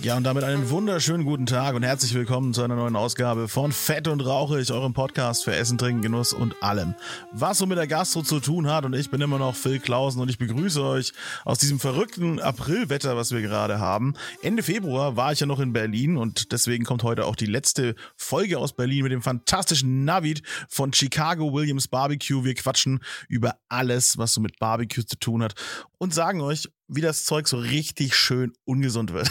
Ja, und damit einen wunderschönen guten Tag und herzlich willkommen zu einer neuen Ausgabe von Fett und Rauchig, eurem Podcast für Essen, Trinken, Genuss und allem, was so mit der Gastro zu tun hat. Und ich bin immer noch Phil Klausen und ich begrüße euch aus diesem verrückten Aprilwetter, was wir gerade haben. Ende Februar war ich ja noch in Berlin und deswegen kommt heute auch die letzte Folge aus Berlin mit dem fantastischen Navid von Chicago Williams Barbecue. Wir quatschen über alles, was so mit Barbecue zu tun hat und sagen euch, wie das Zeug so richtig schön ungesund wird.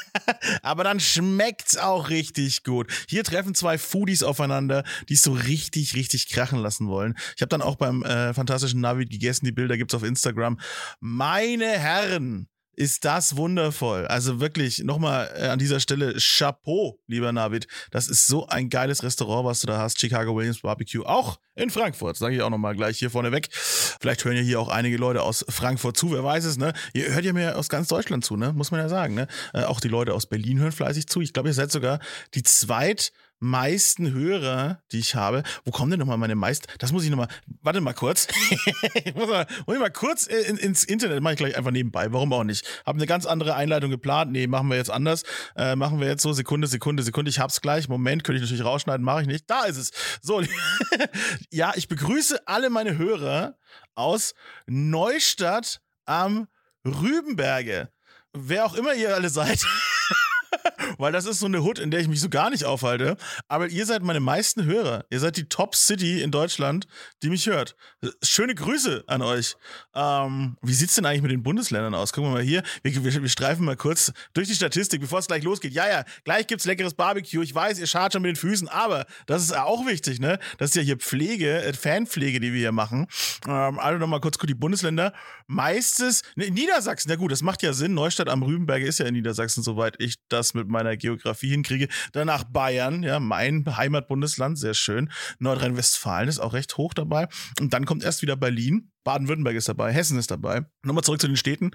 Aber dann schmeckt's auch richtig gut. Hier treffen zwei Foodies aufeinander, die es so richtig, richtig krachen lassen wollen. Ich habe dann auch beim äh, fantastischen Navi gegessen, die Bilder gibt's auf Instagram. Meine Herren, ist das wundervoll. Also wirklich nochmal äh, an dieser Stelle Chapeau, lieber Navid. Das ist so ein geiles Restaurant, was du da hast. Chicago Williams Barbecue. Auch in Frankfurt, sage ich auch nochmal gleich hier vorne weg. Vielleicht hören ja hier auch einige Leute aus Frankfurt zu, wer weiß es, ne? Ihr hört ja mir aus ganz Deutschland zu, ne? Muss man ja sagen, ne? Äh, auch die Leute aus Berlin hören fleißig zu. Ich glaube, ihr seid sogar die zweit meisten Hörer, die ich habe. Wo kommen denn nochmal meine meisten? Das muss ich nochmal. Warte mal kurz. ich muss mal, muss ich mal kurz in, ins Internet. Mache ich gleich einfach nebenbei. Warum auch nicht? Habe eine ganz andere Einleitung geplant. Nee, machen wir jetzt anders. Äh, machen wir jetzt so Sekunde, Sekunde, Sekunde. Ich hab's gleich. Moment, könnte ich natürlich rausschneiden. Mache ich nicht. Da ist es. So. ja, ich begrüße alle meine Hörer aus Neustadt am Rübenberge. Wer auch immer ihr alle seid. Weil das ist so eine Hood, in der ich mich so gar nicht aufhalte. Aber ihr seid meine meisten Hörer. Ihr seid die Top City in Deutschland, die mich hört. Schöne Grüße an euch. Ähm, wie sieht's denn eigentlich mit den Bundesländern aus? Gucken wir mal hier. Wir, wir, wir streifen mal kurz durch die Statistik, bevor es gleich losgeht. Ja, ja, gleich gibt's leckeres Barbecue. Ich weiß, ihr schart schon mit den Füßen, aber das ist auch wichtig, ne? Das ist ja hier Pflege, äh, Fanpflege, die wir hier machen. Ähm, also nochmal kurz die Bundesländer. Meistes, ne, Niedersachsen, ja gut, das macht ja Sinn. Neustadt am Rübenberge ist ja in Niedersachsen, soweit ich das mit meiner Geografie hinkriege. Danach Bayern, ja, mein Heimatbundesland, sehr schön. Nordrhein-Westfalen ist auch recht hoch dabei. Und dann kommt erst wieder Berlin. Baden-Württemberg ist dabei, Hessen ist dabei. Nochmal zurück zu den Städten.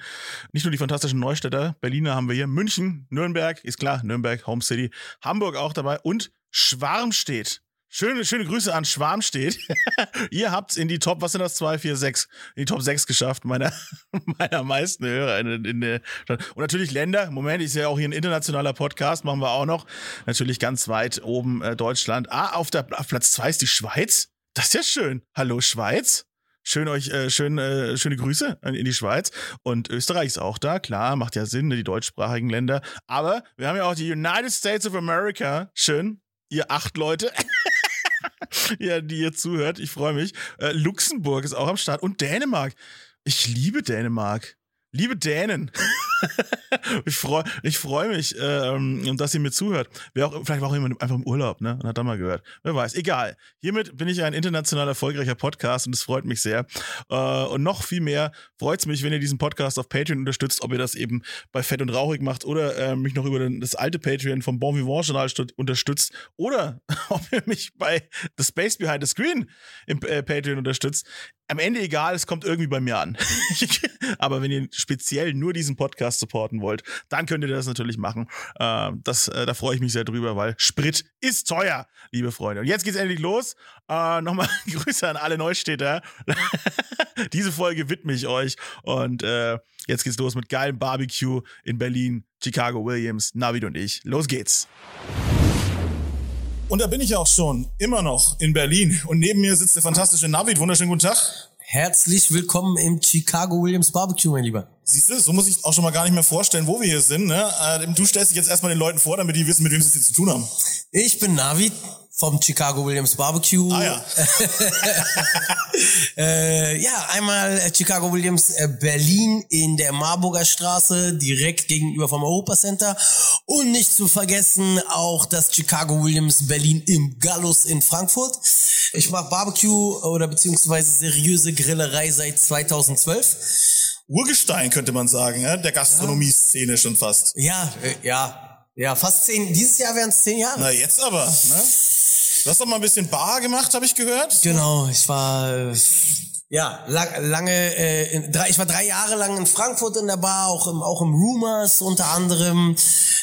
Nicht nur die fantastischen Neustädter, Berliner haben wir hier, München, Nürnberg, ist klar, Nürnberg, Home City, Hamburg auch dabei und Schwarmstedt. Schöne, schöne Grüße an Schwarmstedt. Ihr habt's in die Top, was sind das? 2, 4, 6, in die Top 6 geschafft, meiner, meiner meisten Hörer in, in der Stadt. Und natürlich Länder. Moment, ist ja auch hier ein internationaler Podcast, machen wir auch noch. Natürlich ganz weit oben äh, Deutschland. Ah, auf, der, auf Platz 2 ist die Schweiz. Das ist ja schön. Hallo Schweiz. Schön euch, äh, schön, äh, schöne Grüße in die Schweiz. Und Österreich ist auch da, klar, macht ja Sinn, ne, die deutschsprachigen Länder. Aber wir haben ja auch die United States of America. Schön, ihr acht Leute. ja, die ihr zuhört. Ich freue mich. Äh, Luxemburg ist auch am Start und Dänemark. Ich liebe Dänemark. Liebe Dänen. ich freue ich freu mich, ähm, dass ihr mir zuhört. Wer auch, vielleicht war auch jemand einfach im Urlaub, ne? Und hat da mal gehört. Wer weiß. Egal. Hiermit bin ich ein international erfolgreicher Podcast und es freut mich sehr. Äh, und noch viel mehr freut es mich, wenn ihr diesen Podcast auf Patreon unterstützt, ob ihr das eben bei Fett und Rauchig macht oder äh, mich noch über das alte Patreon vom Bon Vivant Journal unterstützt oder ob ihr mich bei The Space Behind the Screen im äh, Patreon unterstützt am Ende egal, es kommt irgendwie bei mir an. Aber wenn ihr speziell nur diesen Podcast supporten wollt, dann könnt ihr das natürlich machen. Äh, das, äh, da freue ich mich sehr drüber, weil Sprit ist teuer, liebe Freunde. Und jetzt geht's endlich los. Äh, Nochmal Grüße an alle Neustädter. Diese Folge widme ich euch. Und äh, jetzt geht's los mit geilem Barbecue in Berlin. Chicago Williams, Navid und ich. Los geht's. Und da bin ich auch schon, immer noch in Berlin. Und neben mir sitzt der fantastische Navid. Wunderschönen guten Tag. Herzlich willkommen im Chicago Williams Barbecue, mein Lieber. Siehst du, so muss ich auch schon mal gar nicht mehr vorstellen, wo wir hier sind. Ne? Äh, du stellst dich jetzt erstmal den Leuten vor, damit die wissen, mit wem sie es hier zu tun haben. Ich bin Navid, vom Chicago Williams Barbecue. Ah ja. äh, ja, einmal äh, Chicago Williams äh, Berlin in der Marburger Straße, direkt gegenüber vom Europa Center. Und nicht zu vergessen auch das Chicago Williams Berlin im Gallus in Frankfurt. Ich mache Barbecue oder beziehungsweise seriöse Grillerei seit 2012. Urgestein könnte man sagen, ja? der Gastronomie-Szene schon fast. Ja, äh, ja. Ja, fast zehn. Dieses Jahr wären es zehn Jahre. Na, jetzt aber. Ne? Du hast doch mal ein bisschen Bar gemacht, habe ich gehört. Genau, ich war äh, Ja, lang, lange, äh, in, drei, ich war drei Jahre lang in Frankfurt in der Bar, auch im, auch im Rumors unter anderem.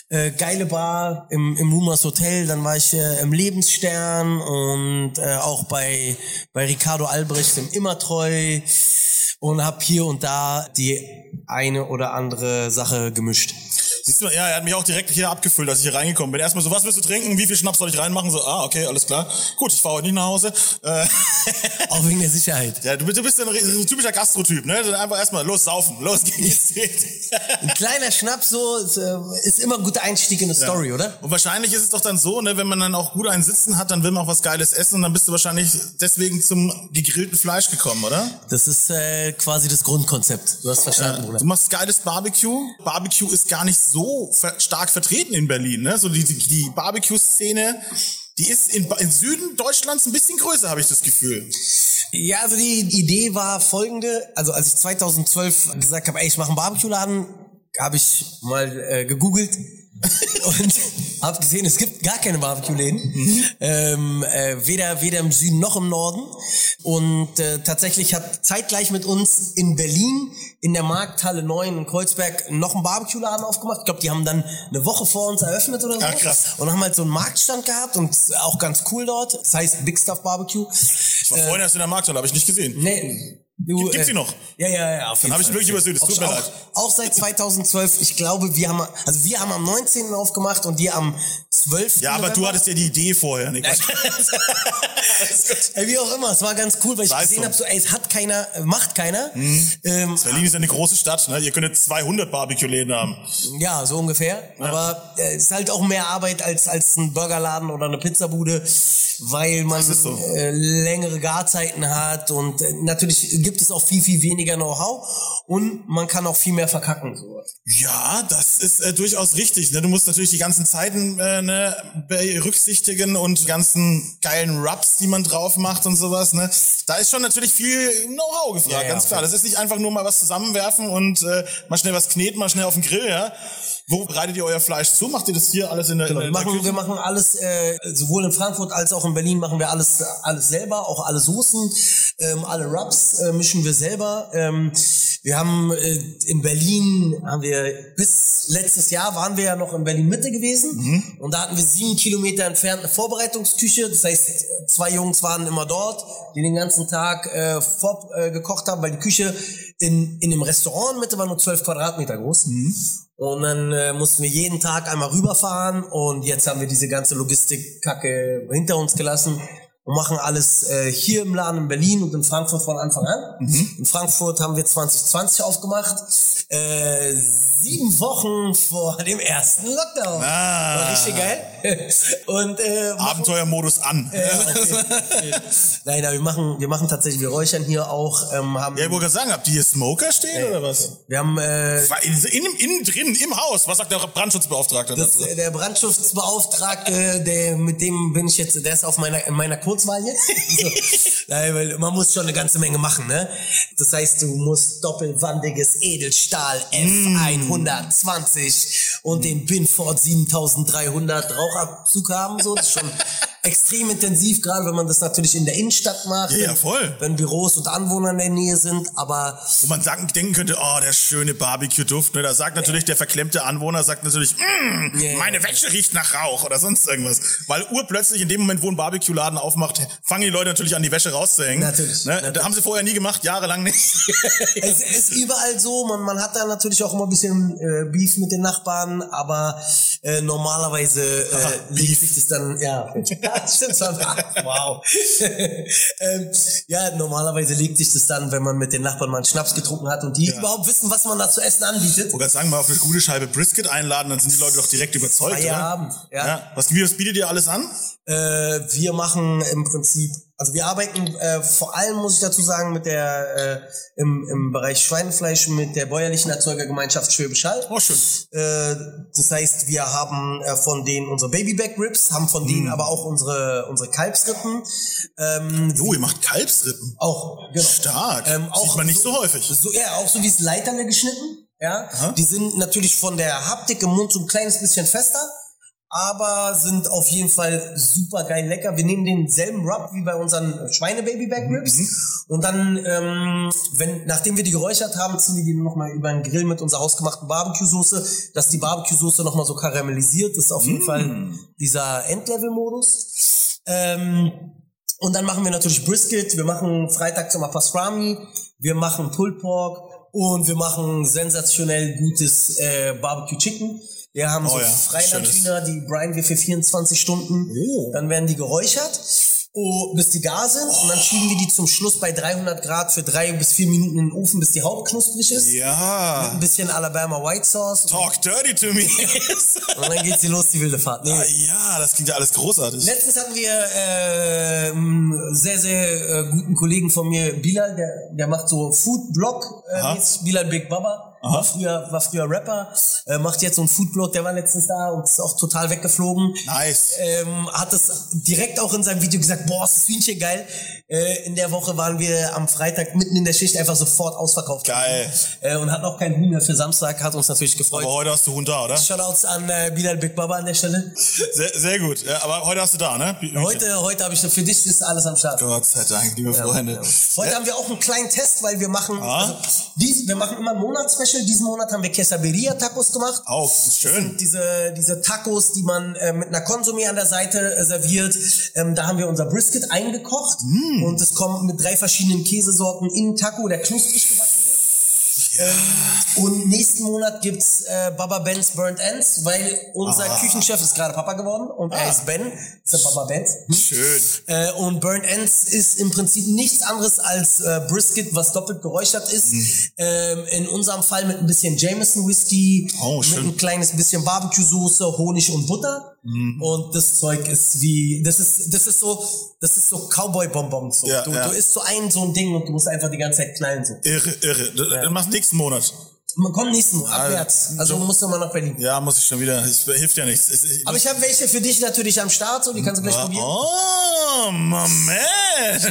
Äh, geile Bar im, im Rumors Hotel, dann war ich äh, im Lebensstern und äh, auch bei, bei Ricardo Albrecht im Immertreu und hab hier und da die eine oder andere Sache gemischt. Siehst du, ja, er hat mich auch direkt hier abgefüllt, als ich hier reingekommen bin. Erstmal so, was willst du trinken? Wie viel Schnaps soll ich reinmachen? So, ah, okay, alles klar. Gut, ich fahre heute nicht nach Hause. Äh, Auch wegen der Sicherheit. ja, du, bist- du bist ein, ein typischer Gastrotyp, ne? Also einfach erstmal los saufen, los geht's. Ein kleiner Schnaps so ist, äh, ist immer ein guter Einstieg in eine Story, oder? Und wahrscheinlich ist es doch dann so, ne, wenn man dann auch gut einen Sitzen hat, dann will man auch was Geiles essen und dann bist du wahrscheinlich deswegen zum gegrillten Fleisch gekommen, oder? Das ist äh, quasi das Grundkonzept. Du hast verstanden, Bruder. Du machst geiles Barbecue. Barbecue ist gar nicht so ver stark vertreten in Berlin, ne? So die, die, die Barbecue-Szene, die ist in, im Süden Deutschlands ein bisschen größer, habe ich das Gefühl. Ja, also die Idee war folgende. Also als ich 2012 gesagt habe, ey, ich mache einen Barbecue-Laden, habe ich mal äh, gegoogelt und habe gesehen, es gibt gar keine Barbecue-Läden. Ähm, äh, weder, weder im Süden noch im Norden. Und äh, tatsächlich hat zeitgleich mit uns in Berlin in der Markthalle 9 in Kreuzberg noch einen Barbecue-Laden aufgemacht. Ich glaube, die haben dann eine Woche vor uns eröffnet oder so. Ah, krass. Und haben halt so einen Marktstand gehabt und auch ganz cool dort. Das heißt Big Stuff Barbecue. Ich war vorhin erst in der Markthalle, habe ich nicht gesehen. Nee. Du, Gibt- gibt's die noch? Ja, ja, ja. Auf jeden hab ich wirklich übersehen, es tut auch, mir leid. Auch seit 2012. Ich glaube, wir haben, also wir haben am 19. aufgemacht und die am 12. Ja, aber du November. hattest ja die Idee vorher, Niklas. Ey, wie auch immer, es war ganz cool, weil ich Sei gesehen habe, so, ey, es hat keiner, äh, macht keiner. Ähm, Berlin ist ja eine große Stadt, ne? Ihr könntet 200 Barbecue-Läden haben. ja, so ungefähr. Aber äh, es ist halt auch mehr Arbeit als, als ein Burgerladen oder eine Pizzabude, weil man so. äh, längere Garzeiten hat und äh, natürlich gibt es auch viel, viel weniger Know-how und man kann auch viel mehr verkacken. So. Ja, das ist äh, durchaus richtig. Ne? Du musst natürlich die ganzen Zeiten äh, ne, berücksichtigen und die ganzen geilen Rubs, die man drauf macht und sowas. Ne? Da ist schon natürlich viel Know-how gefragt, Ja, ja, ganz klar. Das ist nicht einfach nur mal was zusammenwerfen und äh, mal schnell was kneten, mal schnell auf den Grill. Ja? Wo bereitet ihr euer Fleisch zu? Macht ihr das hier alles in der, Genau, in wir, der machen, Küche? wir machen alles, äh, sowohl in Frankfurt als auch in Berlin machen wir alles, alles selber, auch alle Soßen, ähm, alle Rubs äh, mischen wir selber. Ähm, wir haben äh, in Berlin, haben wir bis letztes Jahr waren wir ja noch in Berlin Mitte gewesen Mhm. und da hatten wir sieben Kilometer entfernt eine Vorbereitungsküche. Das heißt, zwei Jungs waren immer dort, die den ganzen Tag äh, vor, äh, gekocht haben, weil die Küche in, in dem Restaurant in Mitte war nur zwölf Quadratmeter groß. Und dann äh, mussten wir jeden Tag einmal rüberfahren und jetzt haben wir diese ganze Logistikkacke hinter uns gelassen und machen alles äh, hier im Laden in Berlin und in Frankfurt von Anfang an. In Frankfurt haben wir 2020 aufgemacht, äh, sieben Wochen vor dem ersten Lockdown. Ah. War richtig geil. Und äh, machen- Abenteuermodus an. ja, okay. Nein, nein, wir machen, wir machen tatsächlich, wir räuchern hier auch, ähm, haben, Ja, ich wollte gerade sagen, habt ihr hier Smoker stehen oder was? wir haben äh, in, in, innen drin, im Haus. Was sagt der Brandschutzbeauftragte Das, dazu? äh, der Brandschutzbeauftragte, der, mit dem bin ich jetzt, der ist auf meiner, in meiner Kurzwahl jetzt. So. Nein, weil man muss schon eine ganze Menge machen, ne? Das heißt, du musst doppelwandiges Edelstahl F120 und den Binford 7300 Rauchabzug haben, so. Das ist schon extrem intensiv, gerade wenn man das natürlich in der Innenstadt macht. Ja, voll. Wenn Büros und Anwohner in der Nähe sind, aber Wo man sagen, denken könnte, oh, der schöne Barbecue-Duft. Ne? Da sagt natürlich der verklemmte Anwohner, sagt natürlich, mm, Ja. meine Wäsche riecht nach Rauch oder sonst irgendwas. Weil urplötzlich in dem Moment, wo ein Barbecue-Laden aufmacht, fangen die Leute natürlich an, die Wäsche rauszuhängen. Natürlich, Ne? natürlich. Da haben sie vorher nie gemacht, jahrelang nicht. es ist überall so, man, man hat da natürlich auch immer ein bisschen äh, Beef mit den Nachbarn, aber äh, normalerweise äh, legt sich das dann, ja, stimmt schon. wow. ähm, ja, normalerweise legt sich das dann, wenn man mit den Nachbarn mal einen Schnaps getrunken hat und die überhaupt wissen, was man da zu essen anbietet. Ich wollte sagen, mal auf eine gute Scheibe Brisket einladen, dann sind die Leute doch direkt überzeugt, Feierabend, oder? ja. Was, was bietet ihr alles an? Äh, wir machen im Prinzip, also wir arbeiten äh, vor allem, muss ich dazu sagen, mit der äh, im, im Bereich Schweinefleisch mit der bäuerlichen Erzeugergemeinschaft Schwäbisch Hall. Oh, schön. Äh, das heißt, wir haben äh, von denen unsere Babyback Ribs, haben von denen aber auch unsere unsere Kalbsrippen. Ähm, Oh, ihr macht Kalbsrippen. auch genau. Stark. Ähm, auch Sieht man nicht so häufig. So, ja, auch so wie es Leiterne geschnitten. Ja, die sind natürlich von der Haptik im Mund so ein kleines bisschen fester. Aber sind auf jeden Fall super geil lecker. Wir nehmen denselben Rub wie bei unseren Schweine-Baby-Back Ribs Mhm. und dann, ähm, wenn, nachdem wir die geräuchert haben, ziehen wir die nochmal über den Grill mit unserer hausgemachten Barbecue-Soße, dass die Barbecue-Soße nochmal so karamellisiert. Ist auf jeden Mm. Fall dieser Endlevel-Modus. Ähm, und dann machen wir natürlich Brisket, wir machen freitags immer Pastrami, wir machen Pulled Pork und wir machen sensationell gutes äh, Barbecue Chicken. Wir haben Oh so ja, Freilandhühner, die brinen wir für 24 Stunden. Oh. Dann werden die geräuchert, oh, bis die gar sind. Und dann schieben wir die zum Schluss bei 300 Grad für drei bis vier Minuten in den Ofen, bis die Haut knusprig ist. Ja. Ein bisschen Alabama White Sauce. Talk dirty to me. Und dann geht sie los, die wilde Fahrt. Nee. Ah, ja, das klingt ja alles großartig. Letztens hatten wir äh, einen sehr, sehr äh, guten Kollegen von mir, Bilal, der, der macht so Food-Blog, äh. Bilal Big Baba. War früher, war früher Rapper, äh, macht jetzt so einen Foodblog, der war letztens da und ist auch total weggeflogen. Nice. Ähm, hat es direkt auch in seinem Video gesagt, boah, ist das Hühnchen geil. Äh, in der Woche waren wir am Freitag mitten in der Schicht einfach sofort ausverkauft. Geil. Äh, und hat noch kein Huhn mehr für Samstag, hat uns natürlich gefreut. Aber heute hast du Hund da, oder? Shoutouts an äh, Bilal Big Baba an der Stelle. Sehr, sehr gut. Ja, aber heute hast du da, ne? Heute, heute habe ich für dich ist alles am Start. Gott sei Dank, liebe Freunde. Ja. Heute haben wir auch einen kleinen Test, weil wir machen, Ah. also dies, wir machen immer ein Monatsspecial. Diesen Monat haben wir Quesaberia Tacos gemacht. Auch schön. Diese, diese Tacos, die man äh, mit einer Konsumé an der Seite serviert. Ähm, da haben wir unser Brisket eingekocht Mm. Und es kommt mit drei verschiedenen Käsesorten in den Taco, der knusprig gebacken wird. Ähm, und nächsten Monat gibt's äh, Baba Ben's Burnt Ends, weil unser Ah. Küchenchef ist gerade Papa geworden und er ist Ben, ist der Baba Ben's. Hm? Schön. Äh, und Burnt Ends ist im Prinzip nichts anderes als äh, Brisket, was doppelt geräuchert ist. Mhm. Ähm, in unserem Fall mit ein bisschen Jameson Whisky, Oh, mit ein kleines bisschen Barbecue-Soße, Honig und Butter. Mhm. Und das Zeug ist wie, das ist, das ist so, das ist so Cowboy-Bonbons. So. Ja, du, ja. du isst so ein so ein Ding und du musst einfach die ganze Zeit knallen. So. Irre, irre. Dann machst du nächsten Monat. Man kommt nächsten Monat abwärts. Also so- musst du mal nach Berlin. Ja, muss ich schon wieder. Es hilft ja nichts. Es, ich, Aber ich habe welche für dich natürlich am Start, so die kannst du gleich probieren. Oh, Moment.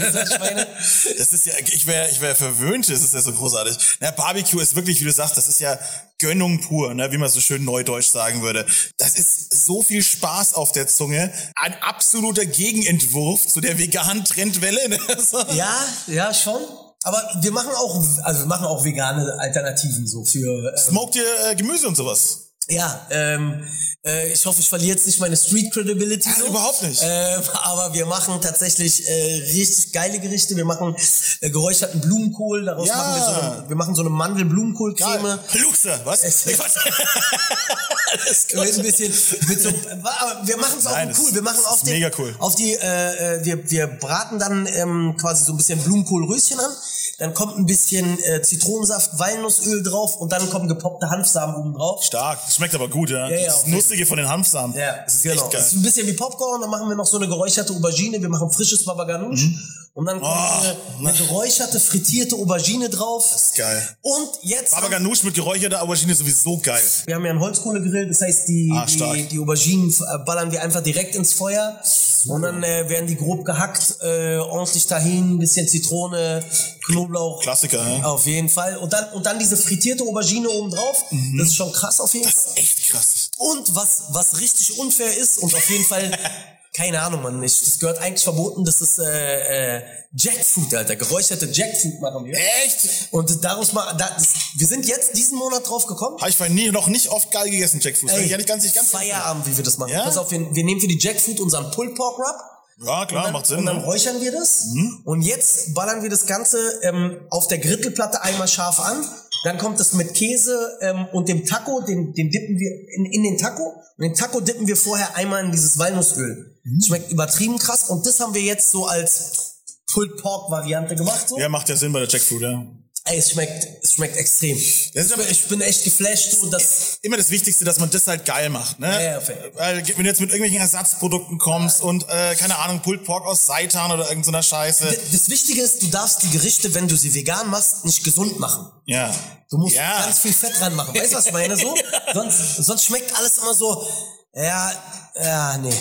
Das ist ja, ich wäre ich wär verwöhnt, das ist ja so großartig. Na, Barbecue ist wirklich, wie du sagst, das ist ja Gönnung pur, ne, wie man so schön neudeutsch sagen würde. Das ist so viel Spaß auf der Zunge. Ein absoluter Gegenentwurf zu der veganen Trendwelle. Ne? So. Ja, ja, schon. Aber wir machen auch, also wir machen auch vegane Alternativen so für. Ähm, Smoked ihr äh, Gemüse und sowas? Ja, ähm, äh, ich hoffe, ich verliere jetzt nicht meine Street Credibility. So. überhaupt nicht. Ähm, aber wir machen tatsächlich äh, richtig geile Gerichte. Wir machen äh, geräucherten Blumenkohl. Daraus Ja. machen wir so eine, wir machen so eine Mandel-Blumenkohl-Creme. Luxe, was? Es-. Mit ein bisschen, mit so, aber wir machen es auch Nein, cool. Wir machen auf den, mega cool. auf die, äh, äh, wir, wir braten dann ähm, quasi so ein bisschen Blumenkohlröschen an. Dann kommt ein bisschen äh, Zitronensaft, Walnussöl drauf und dann kommen gepoppte Hanfsamen oben drauf. Stark. Das schmeckt aber gut, ja. Ja, ja, das Nussige von den Hanfsamen. Ja, das ist genau. echt Das ist geil. ein bisschen wie Popcorn. Dann machen wir noch so eine geräucherte Aubergine. Wir machen frisches Baba Ganoush. Und dann kommt Oh, eine, eine geräucherte, frittierte Aubergine drauf. Das ist geil. Und jetzt Baba Ganoush mit geräucherter Aubergine ist sowieso geil. Wir haben ja einen Holzkohlegrill, das heißt, die, Ah, die, die Auberginen äh, ballern wir einfach direkt ins Feuer und dann äh, werden die grob gehackt, äh, ordentlich dahin, ein bisschen Zitrone, Knoblauch. Klassiker, ja. Auf jeden Fall. Und dann, und dann diese frittierte Aubergine oben drauf. Das ist schon krass auf jeden Das Fall. ist echt krass. Und was, was richtig unfair ist und auf jeden Fall, keine Ahnung, man, ich, das gehört eigentlich verboten, das ist äh, äh, Jackfruit, Alter. Geräucherte Jackfruit machen wir. Echt? Und daraus mal, da, das, wir sind jetzt diesen Monat drauf gekommen. Habe ich vorhin nie, noch nicht oft geil gegessen, Jackfruit. Ey, ja nicht ganz, nicht ganz. Feierabend, wie wir das machen. Ja? Pass auf, wir, wir nehmen für die Jackfruit unseren Pulled Pork Rub. Ja, klar, dann, macht Sinn. Und dann Ne? räuchern wir das. Und jetzt ballern wir das Ganze ähm, auf der Grittelplatte einmal scharf an. Dann kommt es mit Käse ähm, und dem Taco, den, den dippen wir in, in den Taco. Und den Taco dippen wir vorher einmal in dieses Walnussöl. Schmeckt übertrieben krass. Und das haben wir jetzt so als Pulled Pork Variante gemacht. So. Ja, macht ja Sinn bei der Jackfruit, ja. Ey, es schmeckt, es schmeckt extrem. Das aber- ich bin echt geflasht. So, dass, Immer das Wichtigste, dass man das halt geil macht, ne? Ja, ja. Weil, wenn du jetzt mit irgendwelchen Ersatzprodukten kommst und, äh, keine Ahnung, Pulled Pork aus Seitan oder irgendeiner Scheiße. das Wichtige ist, du darfst die Gerichte, wenn du sie vegan machst, nicht gesund machen. Ja. Du musst ja. ganz viel Fett dran machen. Weißt du, was ich meine? So? sonst, sonst schmeckt alles immer so, ja, ja, nee.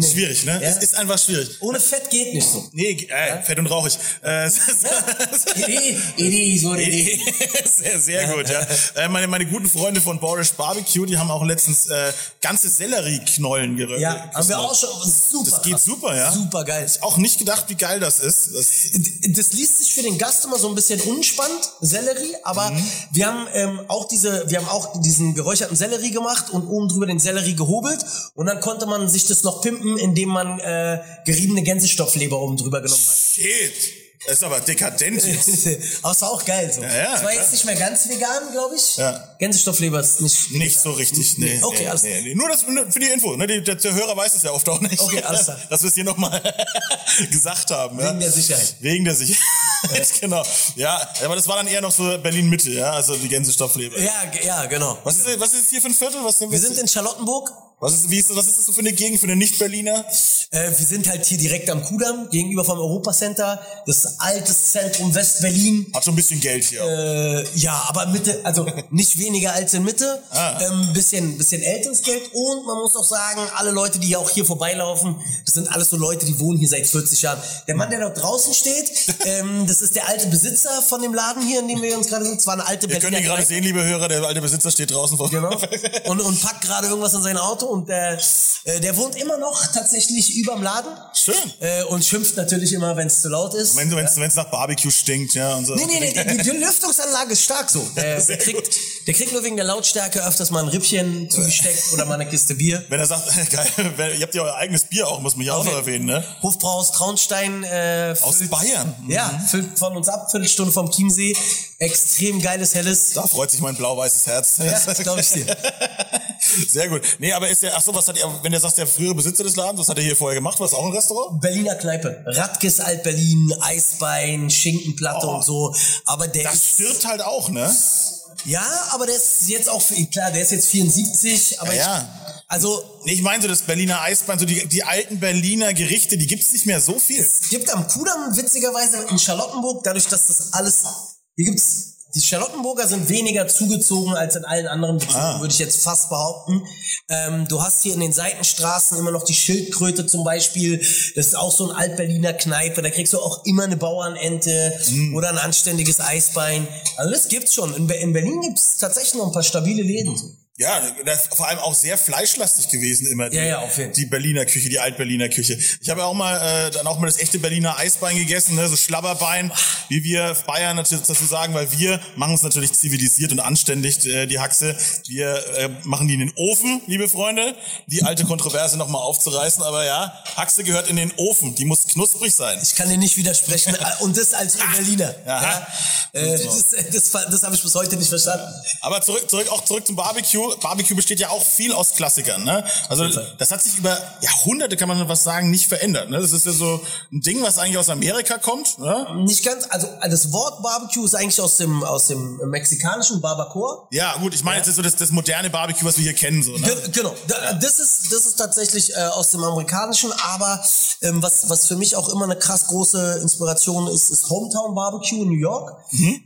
Schwierig, ne? Ja. Es ist einfach schwierig. Ohne Fett geht nicht so. Nee, äh, fett und rauchig. Äh, Idee, so Idee. sehr, sehr gut, ja. Äh, meine, meine guten Freunde von Borish Barbecue, die haben auch letztens äh, ganze Sellerieknollen geröstet. Ja, haben wir auch schon super. Das geht super, ja. Super geil. Auch nicht gedacht, wie geil das ist. Das, Das liest sich für den Gast immer so ein bisschen unspannend, Sellerie, aber Mhm. wir haben ähm, auch diese, wir haben auch diesen geräucherten Sellerie gemacht und oben drüber den Sellerie gehobelt und dann konnte man sich das noch pimpen, indem man äh, geriebene Gänsestoffleber oben drüber genommen hat. shit. Das ist aber dekadent jetzt. aber es war auch geil so. ja, es war klar. jetzt nicht mehr ganz vegan, glaube ich. Ja. Gänsestoffleber ist nicht. Nicht so richtig, nee. Okay, nee, alles nee, nee. Nur das für die Info. Ne? Der, der Hörer weiß es ja oft auch nicht. Okay, alles klar. Dass wir es hier nochmal gesagt haben. ja? Wegen der Sicherheit. Wegen der Sicherheit, genau. Ja, aber das war dann eher noch so Berlin-Mitte, ja, also die Gänsestoffleber. Ja, ja, genau. Was ist, was ist hier für ein Viertel? Was Wir sind in Charlottenburg. Was ist, wie ist, was ist das so für eine Gegend, für eine Nicht-Berliner? Äh, wir sind halt hier direkt am Kudamm, gegenüber vom Europacenter. Das altes Zentrum West-Berlin. Hat schon ein bisschen Geld hier. Äh, ja, aber Mitte, also nicht weniger als in Mitte. Ah. Ähm, bisschen, bisschen älteres Geld. Und man muss auch sagen, alle Leute, die auch hier vorbeilaufen, das sind alles so Leute, die wohnen hier seit 40 Jahren. Der Mann, der dort draußen steht, ähm, das ist der alte Besitzer von dem Laden hier, in dem wir uns gerade sind. Zwar eine alte Ihr könnt ihn gerade sehen, liebe Hörer, der alte Besitzer steht draußen vor. Genau. Und, und packt gerade irgendwas in sein Auto und der, äh, der wohnt immer noch tatsächlich überm Laden. Schön. Äh, und schimpft natürlich immer, wenn es zu laut ist. Wenn es wenn's nach Barbecue stinkt, ja, und so. Nee, nee, nee, die, die Lüftungsanlage ist stark so. Der, der, kriegt, der kriegt nur wegen der Lautstärke öfters mal ein Rippchen zugesteckt oder mal eine Kiste Bier. Wenn er sagt, geil, ihr habt ja euer eigenes Bier auch, muss man ja auch noch erwähnen, ne? Hofbrauhaus Traunstein äh, Aus füllt- Bayern. Ja, füllt von uns ab, Viertelstunde vom Chiemsee. Extrem geiles, helles. Da freut sich mein blau-weißes Herz. Ja, das glaub ich dir. Sehr gut. Nee, aber ist der, ach so, was hat er, wenn der sagt, der frühere Besitzer des Ladens, was hat er hier vorher gemacht? War es auch ein Restaurant? Berliner Kneipe. Radkes Alt-Berlin, Eisbein, Schinkenplatte Oh. und so. Aber der Das ist, stirbt halt auch, ne? ja, aber der ist jetzt auch, klar, der ist jetzt 74, aber Ja, ja. ich, also, Nee, Ich meine so das Berliner Eisbein, so die, die alten Berliner Gerichte, die gibt's nicht mehr so viel. Es gibt am Kudamm witzigerweise in Charlottenburg, dadurch, dass das alles, hier gibt's, die Charlottenburger sind weniger zugezogen als in allen anderen Bezirken, Ah. würde ich jetzt fast behaupten. Ähm, du hast hier in den Seitenstraßen immer noch die Schildkröte zum Beispiel. Das ist auch so ein Altberliner Kneipe. Da kriegst du auch immer eine Bauernente Mm. oder ein anständiges Eisbein. Also das gibt's schon. In, Be- in Berlin gibt's tatsächlich noch ein paar stabile Läden. Ja, das ist vor allem auch sehr fleischlastig gewesen immer. Die, Ja, ja, auf jeden. Die Berliner Küche, die Altberliner Küche. Ich habe ja auch mal äh, dann auch mal das echte Berliner Eisbein gegessen, ne? so Schlabberbein, wie wir Bayern natürlich dazu sagen, weil wir machen es natürlich zivilisiert und anständig, äh, die Haxe. Wir äh, machen die in den Ofen, liebe Freunde, die alte Kontroverse nochmal aufzureißen. Aber ja, Haxe gehört in den Ofen, die muss knusprig sein. Ich kann dir nicht widersprechen. Und das als Berliner. Aha. Ja? Äh, das das, das habe ich bis heute nicht verstanden. Aber zurück, zurück, auch zurück zum Barbecue. Barbecue besteht ja auch viel aus Klassikern, ne? Also, das hat sich über Jahrhunderte, kann man was sagen, nicht verändert, ne? Das ist ja so ein Ding, was eigentlich aus Amerika kommt, ne? Nicht ganz, also das Wort Barbecue ist eigentlich aus dem, aus dem mexikanischen Barbacoa. Ja, gut, ich meine, jetzt ist so das, das moderne Barbecue, was wir hier kennen, so, ne? Ge genau, Da- das ist, das ist tatsächlich äh, aus dem amerikanischen, aber ähm, was, was für mich auch immer eine krass große Inspiration ist, ist Hometown Barbecue in New York.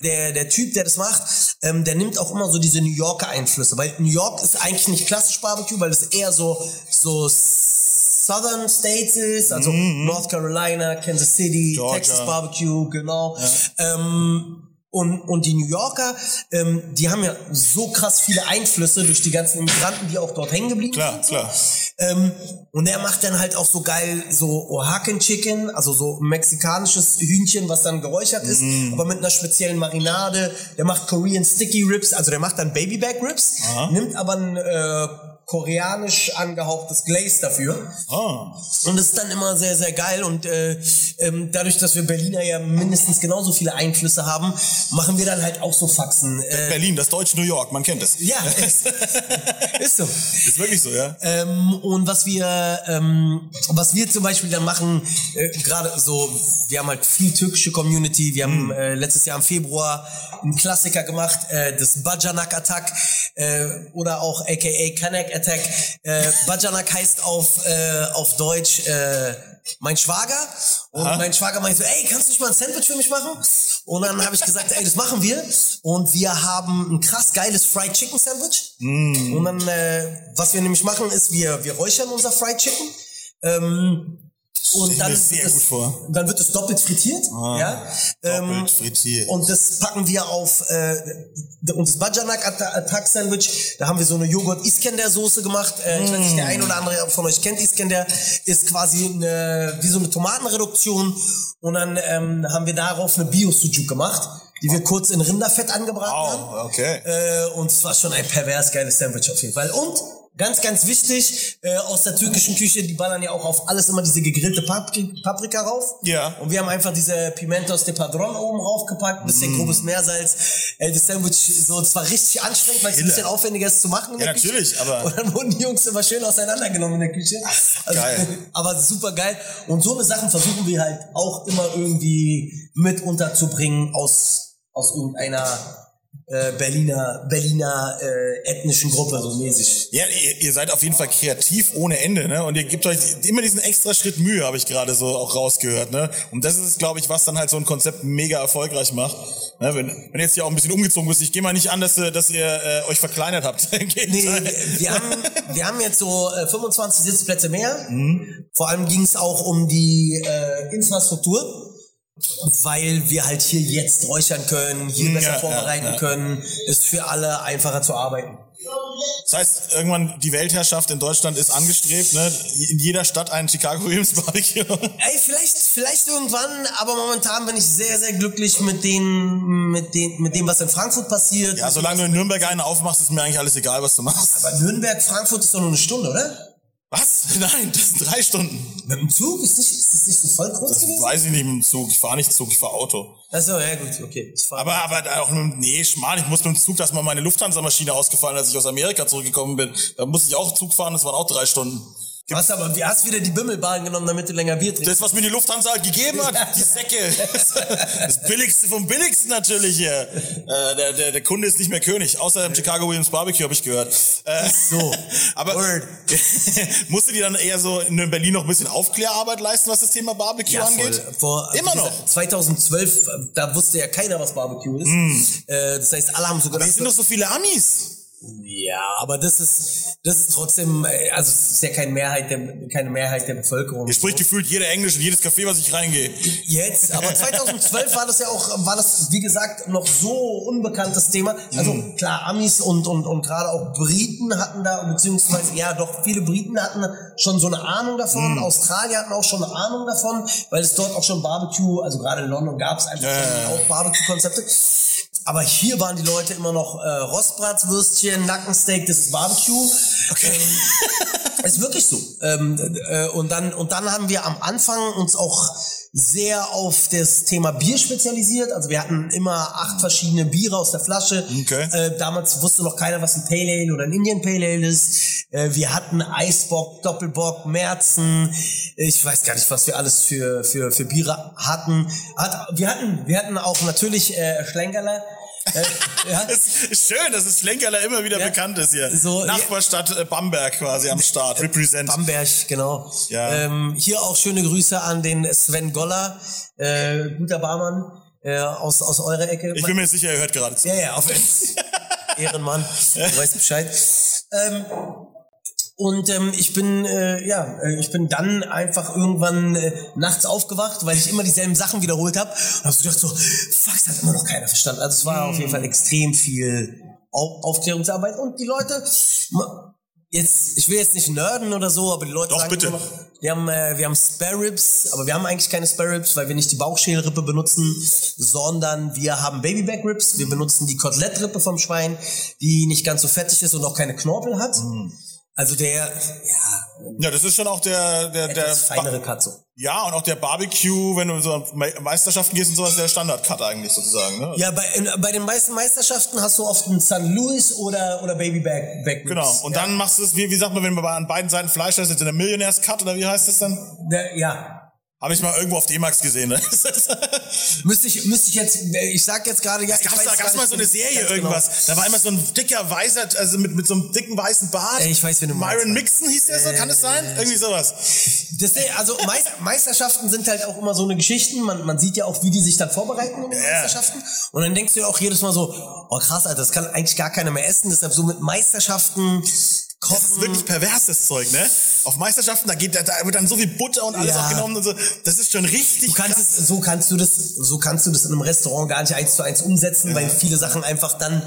Der, der Typ, der das macht, ähm, der nimmt auch immer so diese New Yorker Einflüsse, weil New York ist eigentlich nicht klassisch Barbecue, weil es eher so, so Southern States ist, also North Carolina, Kansas City, Georgia. Texas Barbecue, genau. Ähm, und, und die New Yorker, ähm, die haben ja so krass viele Einflüsse durch die ganzen Immigranten, die auch dort hängen geblieben Klar, sind. so. klar. Ähm, und er macht dann halt auch so geil so Oaxacan Chicken, also so mexikanisches Hühnchen, was dann geräuchert ist, Mm. aber mit einer speziellen Marinade. Der macht Korean Sticky Ribs, also der macht dann Babyback Ribs, nimmt aber ein äh, koreanisch angehauchtes Glaze dafür. Ah. Und das ist dann immer sehr, sehr geil. Und äh, ähm, dadurch, dass wir Berliner ja mindestens genauso viele Einflüsse haben, machen wir dann halt auch so Faxen. Äh, Berlin, das deutsche New York, man kennt es. ja, ist, ist so. Ist wirklich so, ja? Ähm, und was wir, ähm, was wir zum Beispiel dann machen, äh, gerade so, wir haben halt viel türkische Community. Wir haben äh, letztes Jahr im Februar einen Klassiker gemacht, äh, das Bajanak Attack äh, oder auch aka Kanak Attack. Äh, Bajanak heißt auf, äh, auf Deutsch äh, mein Schwager. Und mein Schwager meinte so, ey, kannst du nicht mal ein Sandwich für mich machen? Und dann habe ich gesagt, ey, das machen wir. Und wir haben ein krass geiles Fried Chicken Sandwich. Und dann, äh, was wir nämlich machen, ist, wir, wir räuchern unser Fried Chicken. Ähm, und dann wird, es, gut vor. dann wird es doppelt frittiert. Ah, ja? Ähm, doppelt frittiert. Und das packen wir auf äh, und das Bajanak Attack Sandwich. Da haben wir so eine Joghurt Iskender Soße gemacht. Äh, ich weiß nicht, der ein oder andere von euch kennt Iskender. Ist quasi eine, wie so eine Tomatenreduktion. Und dann ähm, haben wir darauf eine Bio Sujuk gemacht, die wir kurz in Rinderfett angebraten haben. Wow, okay. Äh, und es war schon ein pervers geiles Sandwich auf jeden Fall. Und ganz, ganz wichtig, äh, aus der türkischen Küche, die ballern ja auch auf alles immer diese gegrillte Papri Paprika rauf. Ja. Und wir haben einfach diese Pimentos de Padron oben raufgepackt, ein bisschen Mm. grobes Meersalz. Äh, das Sandwich, so, es war richtig anstrengend, weil es ein bisschen aufwendiger ist zu machen. Ja, der Küche. natürlich, aber- Und dann wurden die Jungs immer schön auseinandergenommen in der Küche. Also, geil. aber super geil. Und so eine Sachen versuchen wir halt auch immer irgendwie mit unterzubringen aus, aus irgendeiner äh, Berliner, Berliner äh, ethnischen Gruppe, so mäßig. Ja, ihr, ihr seid auf jeden Fall kreativ ohne Ende, ne? Und ihr gebt euch immer diesen extra Schritt Mühe, habe ich gerade so auch rausgehört, ne? Und das ist, glaube ich, was dann halt so ein Konzept mega erfolgreich macht. Ne? Wenn, wenn jetzt hier auch ein bisschen umgezogen bist, ich gehe mal nicht an, dass, ihr- dass ihr äh, euch verkleinert habt. Nee, wir, haben, wir haben jetzt so äh, 25 Sitzplätze mehr. Mhm. Vor allem ging es auch um die äh, Infrastruktur, weil wir halt hier jetzt räuchern können, hier Ja, besser ja, vorbereiten ja. können. Ist für alle einfacher zu arbeiten. Das heißt, irgendwann die Weltherrschaft in Deutschland ist angestrebt, ne? In jeder Stadt ein Chicago Williams Barbecue. Ey, vielleicht, vielleicht irgendwann, aber momentan bin ich sehr, sehr glücklich mit den, mit den, mit dem, was in Frankfurt passiert. Ja, solange du in Nürnberg einen aufmachst, ist mir eigentlich alles egal, was du machst. Aber Nürnberg, Frankfurt ist doch nur eine Stunde, oder? Was? Nein, das sind drei Stunden. Mit dem Zug? Ist, nicht, ist das nicht so voll kurz Das gewesen? weiß ich nicht mit dem Zug. Ich fahre nicht Zug, ich fahre Auto. Achso, ja gut, okay. Aber, aber auch mit, dem- nee, schmal, ich muss mit dem Zug, dass mal meine Lufthansa-Maschine ausgefallen, als ich aus Amerika zurückgekommen bin. Da musste ich auch Zug fahren, das waren auch drei Stunden. Hast aber, wie hast wieder die Bimmelbahn genommen, damit du länger Bier trinkst? Das, was mir die Lufthansa halt gegeben hat, die Säcke. Das billigste vom billigsten natürlich hier. Äh, der, der, der Kunde ist nicht mehr König, außer im Chicago Williams Barbecue, habe ich gehört. Äh, So, aber Word. musste die dann eher so in Berlin noch ein bisschen Aufklärarbeit leisten, was das Thema Barbecue Ja, angeht? Vor, Immer wie noch. gesagt, 2012, äh, da wusste ja keiner, was Barbecue ist. Äh, das heißt, alle haben so Aber gedacht, hier sind doch so viele Amis. Ja, aber das ist, das ist trotzdem, äh, also es ist ja keine Mehrheit der, keine Mehrheit der Bevölkerung. Hier spricht gefühlt jeder Englisch in jedes Café, was ich reingehe. Jetzt, aber 2012 war das ja auch, war das, wie gesagt, noch so unbekanntes Thema. Also Mhm. klar, Amis und, und, und gerade auch Briten hatten da, beziehungsweise, ja doch, viele Briten hatten schon so eine Ahnung davon. Mhm. Australier hatten auch schon eine Ahnung davon, weil es dort auch schon Barbecue, also gerade in London gab es einfach Ja, ja, ja. auch Barbecue-Konzepte. Aber hier waren die Leute immer noch äh, Rostbratswürstchen, Nackensteak, das ist Barbecue. Okay. Ist wirklich so. Ähm, äh, und dann und dann haben wir am Anfang uns auch sehr auf das Thema Bier spezialisiert. Also wir hatten immer acht verschiedene Biere aus der Flasche. Okay. Äh, damals wusste noch keiner, was ein Pale Ale oder ein Indian Pale Ale ist. Äh, wir hatten Eisbock, Doppelbock, Märzen. Ich weiß gar nicht, was wir alles für für für Biere hatten. Hat, wir hatten wir hatten auch natürlich äh, Schlenkerler. Äh, ja. Es ist schön, dass es Schlenkerler immer wieder Ja. bekannt ist hier. So, Nachbarstadt äh, Bamberg quasi am Start. Represent. Bamberg, genau. Ja. Ähm, hier auch schöne Grüße an den Sven Goller, äh, guter Barmann äh, aus, aus eurer Ecke. Ich bin mir sicher, er hört gerade zu. ja, ja, auf Ehrenmann, du weißt Bescheid. Ähm, und ähm, ich bin äh, ja, äh, ich bin dann einfach irgendwann äh, nachts aufgewacht, weil ich immer dieselben Sachen wiederholt habe und habe so gedacht so, fuck, das hat immer noch keiner verstanden. Also es war auf jeden Fall extrem viel Au Aufklärungsarbeit und die Leute jetzt ich will jetzt nicht nerden oder so, aber die Leute Doch, sagen bitte. immer wir haben äh, wir haben Spare Ribs, aber wir haben eigentlich keine Spare Ribs, weil wir nicht die Bauchschälrippe benutzen, sondern wir haben Babyback Ribs, wir benutzen die Kotelettrippe vom Schwein, die nicht ganz so fettig ist und auch keine Knorpel hat. Mm. Also der, ja, Ja, das ist schon auch der, der, der, etwas feinere Cut so. ja, und auch der Barbecue, wenn du so an Me- Meisterschaften gehst und sowas, der Standard-Cut eigentlich sozusagen, ne? Ja, bei, in, bei den meisten Meisterschaften hast du oft einen St. Louis oder, oder Babyback Back Ribs. Genau. Und ja. dann machst du es, wie, wie sagt man, wenn man an beiden Seiten Fleisch hast, jetzt in der Millionärs-Cut oder wie heißt das dann? Der, ja, Habe ich mal irgendwo auf D-Max gesehen, ne? müsste ich, müsste ich jetzt, ich sag jetzt gerade, ja, ich Gab's weiß da gab's mal so eine Serie ganz irgendwas. Da war immer so ein dicker weißer, also mit, mit so einem dicken weißen Bart. Ey, ich weiß, wen du meinst. Myron Mixon hieß der so, kann es sein? Irgendwie sowas. Das, also Meis- Meisterschaften sind halt auch immer so eine Geschichten. Man, man sieht ja auch, wie die sich dann vorbereiten in den Ja. Meisterschaften. Und dann denkst du ja auch jedes Mal so, oh krass, Alter, das kann eigentlich gar keiner mehr essen. Deshalb so mit Meisterschaften Das ist wirklich perverses Zeug, ne? auf Meisterschaften, da geht, da, da wird dann so viel Butter und alles Ja. auch genommen und so. Das ist schon richtig Du kannst krass. es, so kannst du das, so kannst du das in einem Restaurant gar nicht eins zu eins umsetzen, weil viele Sachen einfach dann,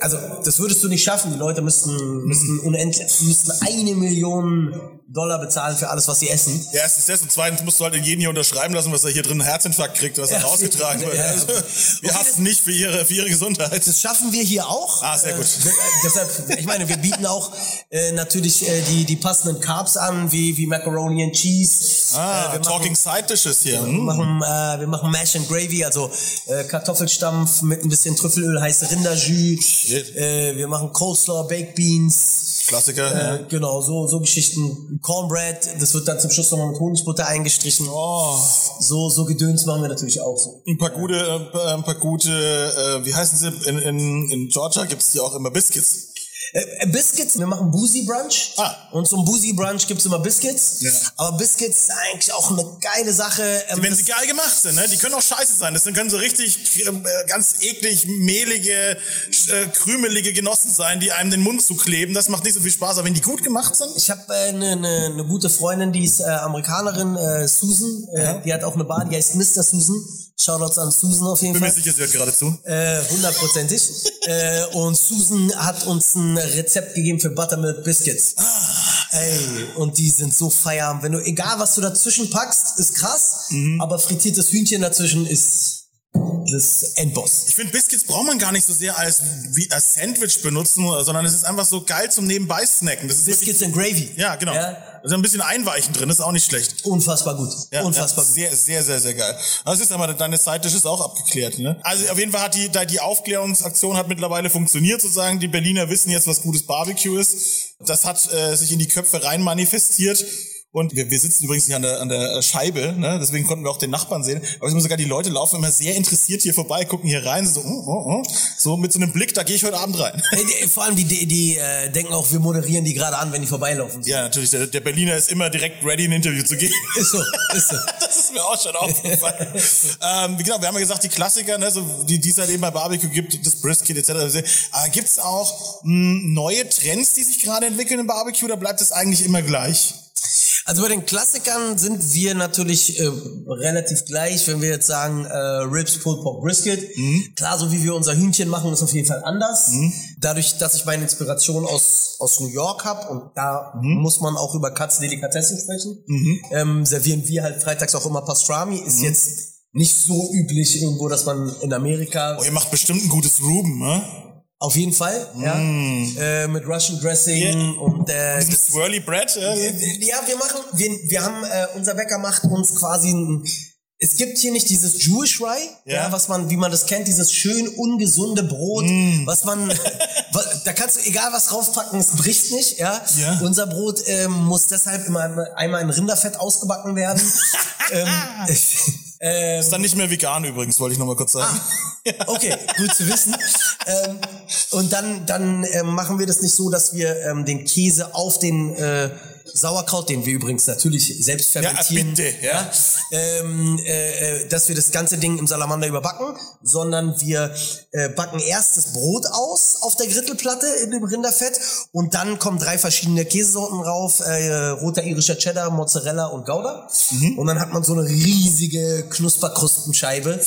also das würdest du nicht schaffen. Die Leute müssten, müssten unendlich, müssten eine Million Dollar bezahlen für alles, was sie essen. Ja, erstens das und zweitens musst du halt jeden hier unterschreiben lassen, was er hier drin einen Herzinfarkt kriegt, was er Ja, rausgetragen wird. ja. Also, wir Okay, hassen nicht für ihre, für ihre Gesundheit. Das schaffen wir hier auch. Ah, sehr gut. Äh, deshalb, ich meine, wir bieten auch äh, natürlich äh, die, die passenden Carbs an, wie, wie Macaroni and Cheese. Ah, äh, wir Talking machen, Side Dishes hier. wir Hm. machen, äh, wir machen Mash and Gravy, also äh, Kartoffelstampf mit ein bisschen Trüffelöl, heiße Rinderjus. Äh, wir machen Coleslaw, Baked Beans. Klassiker. ja. Äh, genau, so, so Geschichten. Cornbread, das wird dann zum Schluss nochmal mit Honigbutter eingestrichen. Oh, So, so Gedöns machen wir natürlich auch so. ein paar gute, äh, ein paar gute, äh, wie heißen sie? In, in, in Georgia gibt's die auch immer Biscuits. Äh, Biscuits, wir machen Boozy Brunch. Ah. Und zum Boozy Brunch gibt's immer Biscuits. Ja. Aber Biscuits ist eigentlich auch eine geile Sache. Ähm, Wenn sie geil gemacht sind, ne? die können auch scheiße sein. Das können so richtig äh, ganz eklig, mehlige, äh, krümelige Genossen sein, die einem den Mund zukleben. Das macht nicht so viel Spaß. Aber wenn die gut gemacht sind, ich habe eine äh, ne, ne, ne gute Freundin, die ist äh, Amerikanerin, äh, Susan. Äh, die hat auch eine Bar, die heißt Mr. Susan. Shoutouts an Susan auf jeden bin mir Fall. sicher, sie hört gerade zu. Äh, hundertprozentig. äh, und Susan hat uns ein Rezept gegeben für Buttermilk Biscuits. Ah. Ey, und die sind so feierabend. Wenn du, egal was du dazwischen packst, ist krass, Mhm. aber frittiertes Hühnchen dazwischen ist das Endboss. Ich finde, Biscuits braucht man gar nicht so sehr als, wie, als Sandwich benutzen, sondern es ist einfach so geil zum Nebenbei snacken. Das ist wirklich, Biscuits and Gravy. ja, genau. Ja, Da ist ein bisschen Einweichen drin, ist auch nicht schlecht. unfassbar gut. Ja, unfassbar ja, gut. Sehr, sehr, sehr, sehr geil. Das ist aber deine Seite ist auch abgeklärt, ne? Also auf jeden Fall hat die, die Aufklärungsaktion hat mittlerweile funktioniert, sozusagen. Die Berliner wissen jetzt, was gutes Barbecue ist. Das hat äh, sich in die Köpfe rein manifestiert. Und wir, wir sitzen übrigens hier an der, an der Scheibe, ne? deswegen konnten wir auch den Nachbarn sehen. Aber ich muss sogar, die Leute laufen immer sehr interessiert hier vorbei, gucken hier rein, so, oh, oh, oh. so mit so einem Blick, da gehe ich heute Abend rein. Vor allem die, die, die äh, denken auch, wir moderieren die gerade an, wenn die vorbeilaufen. Ja, natürlich, der, der Berliner ist immer direkt ready, ein Interview zu geben. Ist so, ist so. Das ist mir auch schon aufgefallen. ähm, genau, wir haben ja gesagt, die Klassiker, ne, so, die, die es halt eben bei Barbecue gibt, das Brisket etc. Aber gibt's auch mh, neue Trends, die sich gerade entwickeln im Barbecue, oder bleibt es eigentlich immer gleich? Also bei den Klassikern sind wir natürlich äh, relativ gleich, wenn wir jetzt sagen äh, Ribs, Pulled Pork, Brisket. Mhm. Klar, so wie wir unser Hühnchen machen, ist auf jeden Fall anders. Dadurch, dass ich meine Inspiration aus, aus New York habe und da Mhm. muss man auch über Katz Delikatessen sprechen, ähm, servieren wir halt freitags auch immer Pastrami. Mhm. Ist jetzt nicht so üblich irgendwo, dass man in Amerika Oh, ihr macht bestimmt ein gutes Ruben, ne? Auf jeden Fall, ja, äh, mit Russian Dressing Ja. und äh, Swirly Bread, äh, ja, wir machen, wir, wir haben, äh, unser Bäcker macht uns quasi ein, es gibt hier nicht dieses Jewish Rye, ja. Ja. was man, wie man das kennt, dieses schön ungesunde Brot, Mm. was man, da kannst du egal was draufpacken, es bricht nicht, ja. Ja. Unser Brot ähm, muss deshalb immer einmal in Rinderfett ausgebacken werden. ähm, ähm, ist dann nicht mehr vegan übrigens, wollte ich noch mal kurz sagen. Okay, gut zu wissen. Ähm, und dann, dann ähm, machen wir das nicht so, dass wir ähm, den Käse auf den äh, Sauerkraut, den wir übrigens natürlich selbst fermentieren, bitte, ja. ähm, äh, äh, dass wir das ganze Ding im Salamander überbacken, sondern wir äh, backen erst das Brot aus auf der Grittelplatte in dem Rinderfett und dann kommen drei verschiedene Käsesorten rauf, äh, roter irischer Cheddar, Mozzarella und Gouda. Mhm. Und dann hat man so eine riesige Knusperkrustenscheibe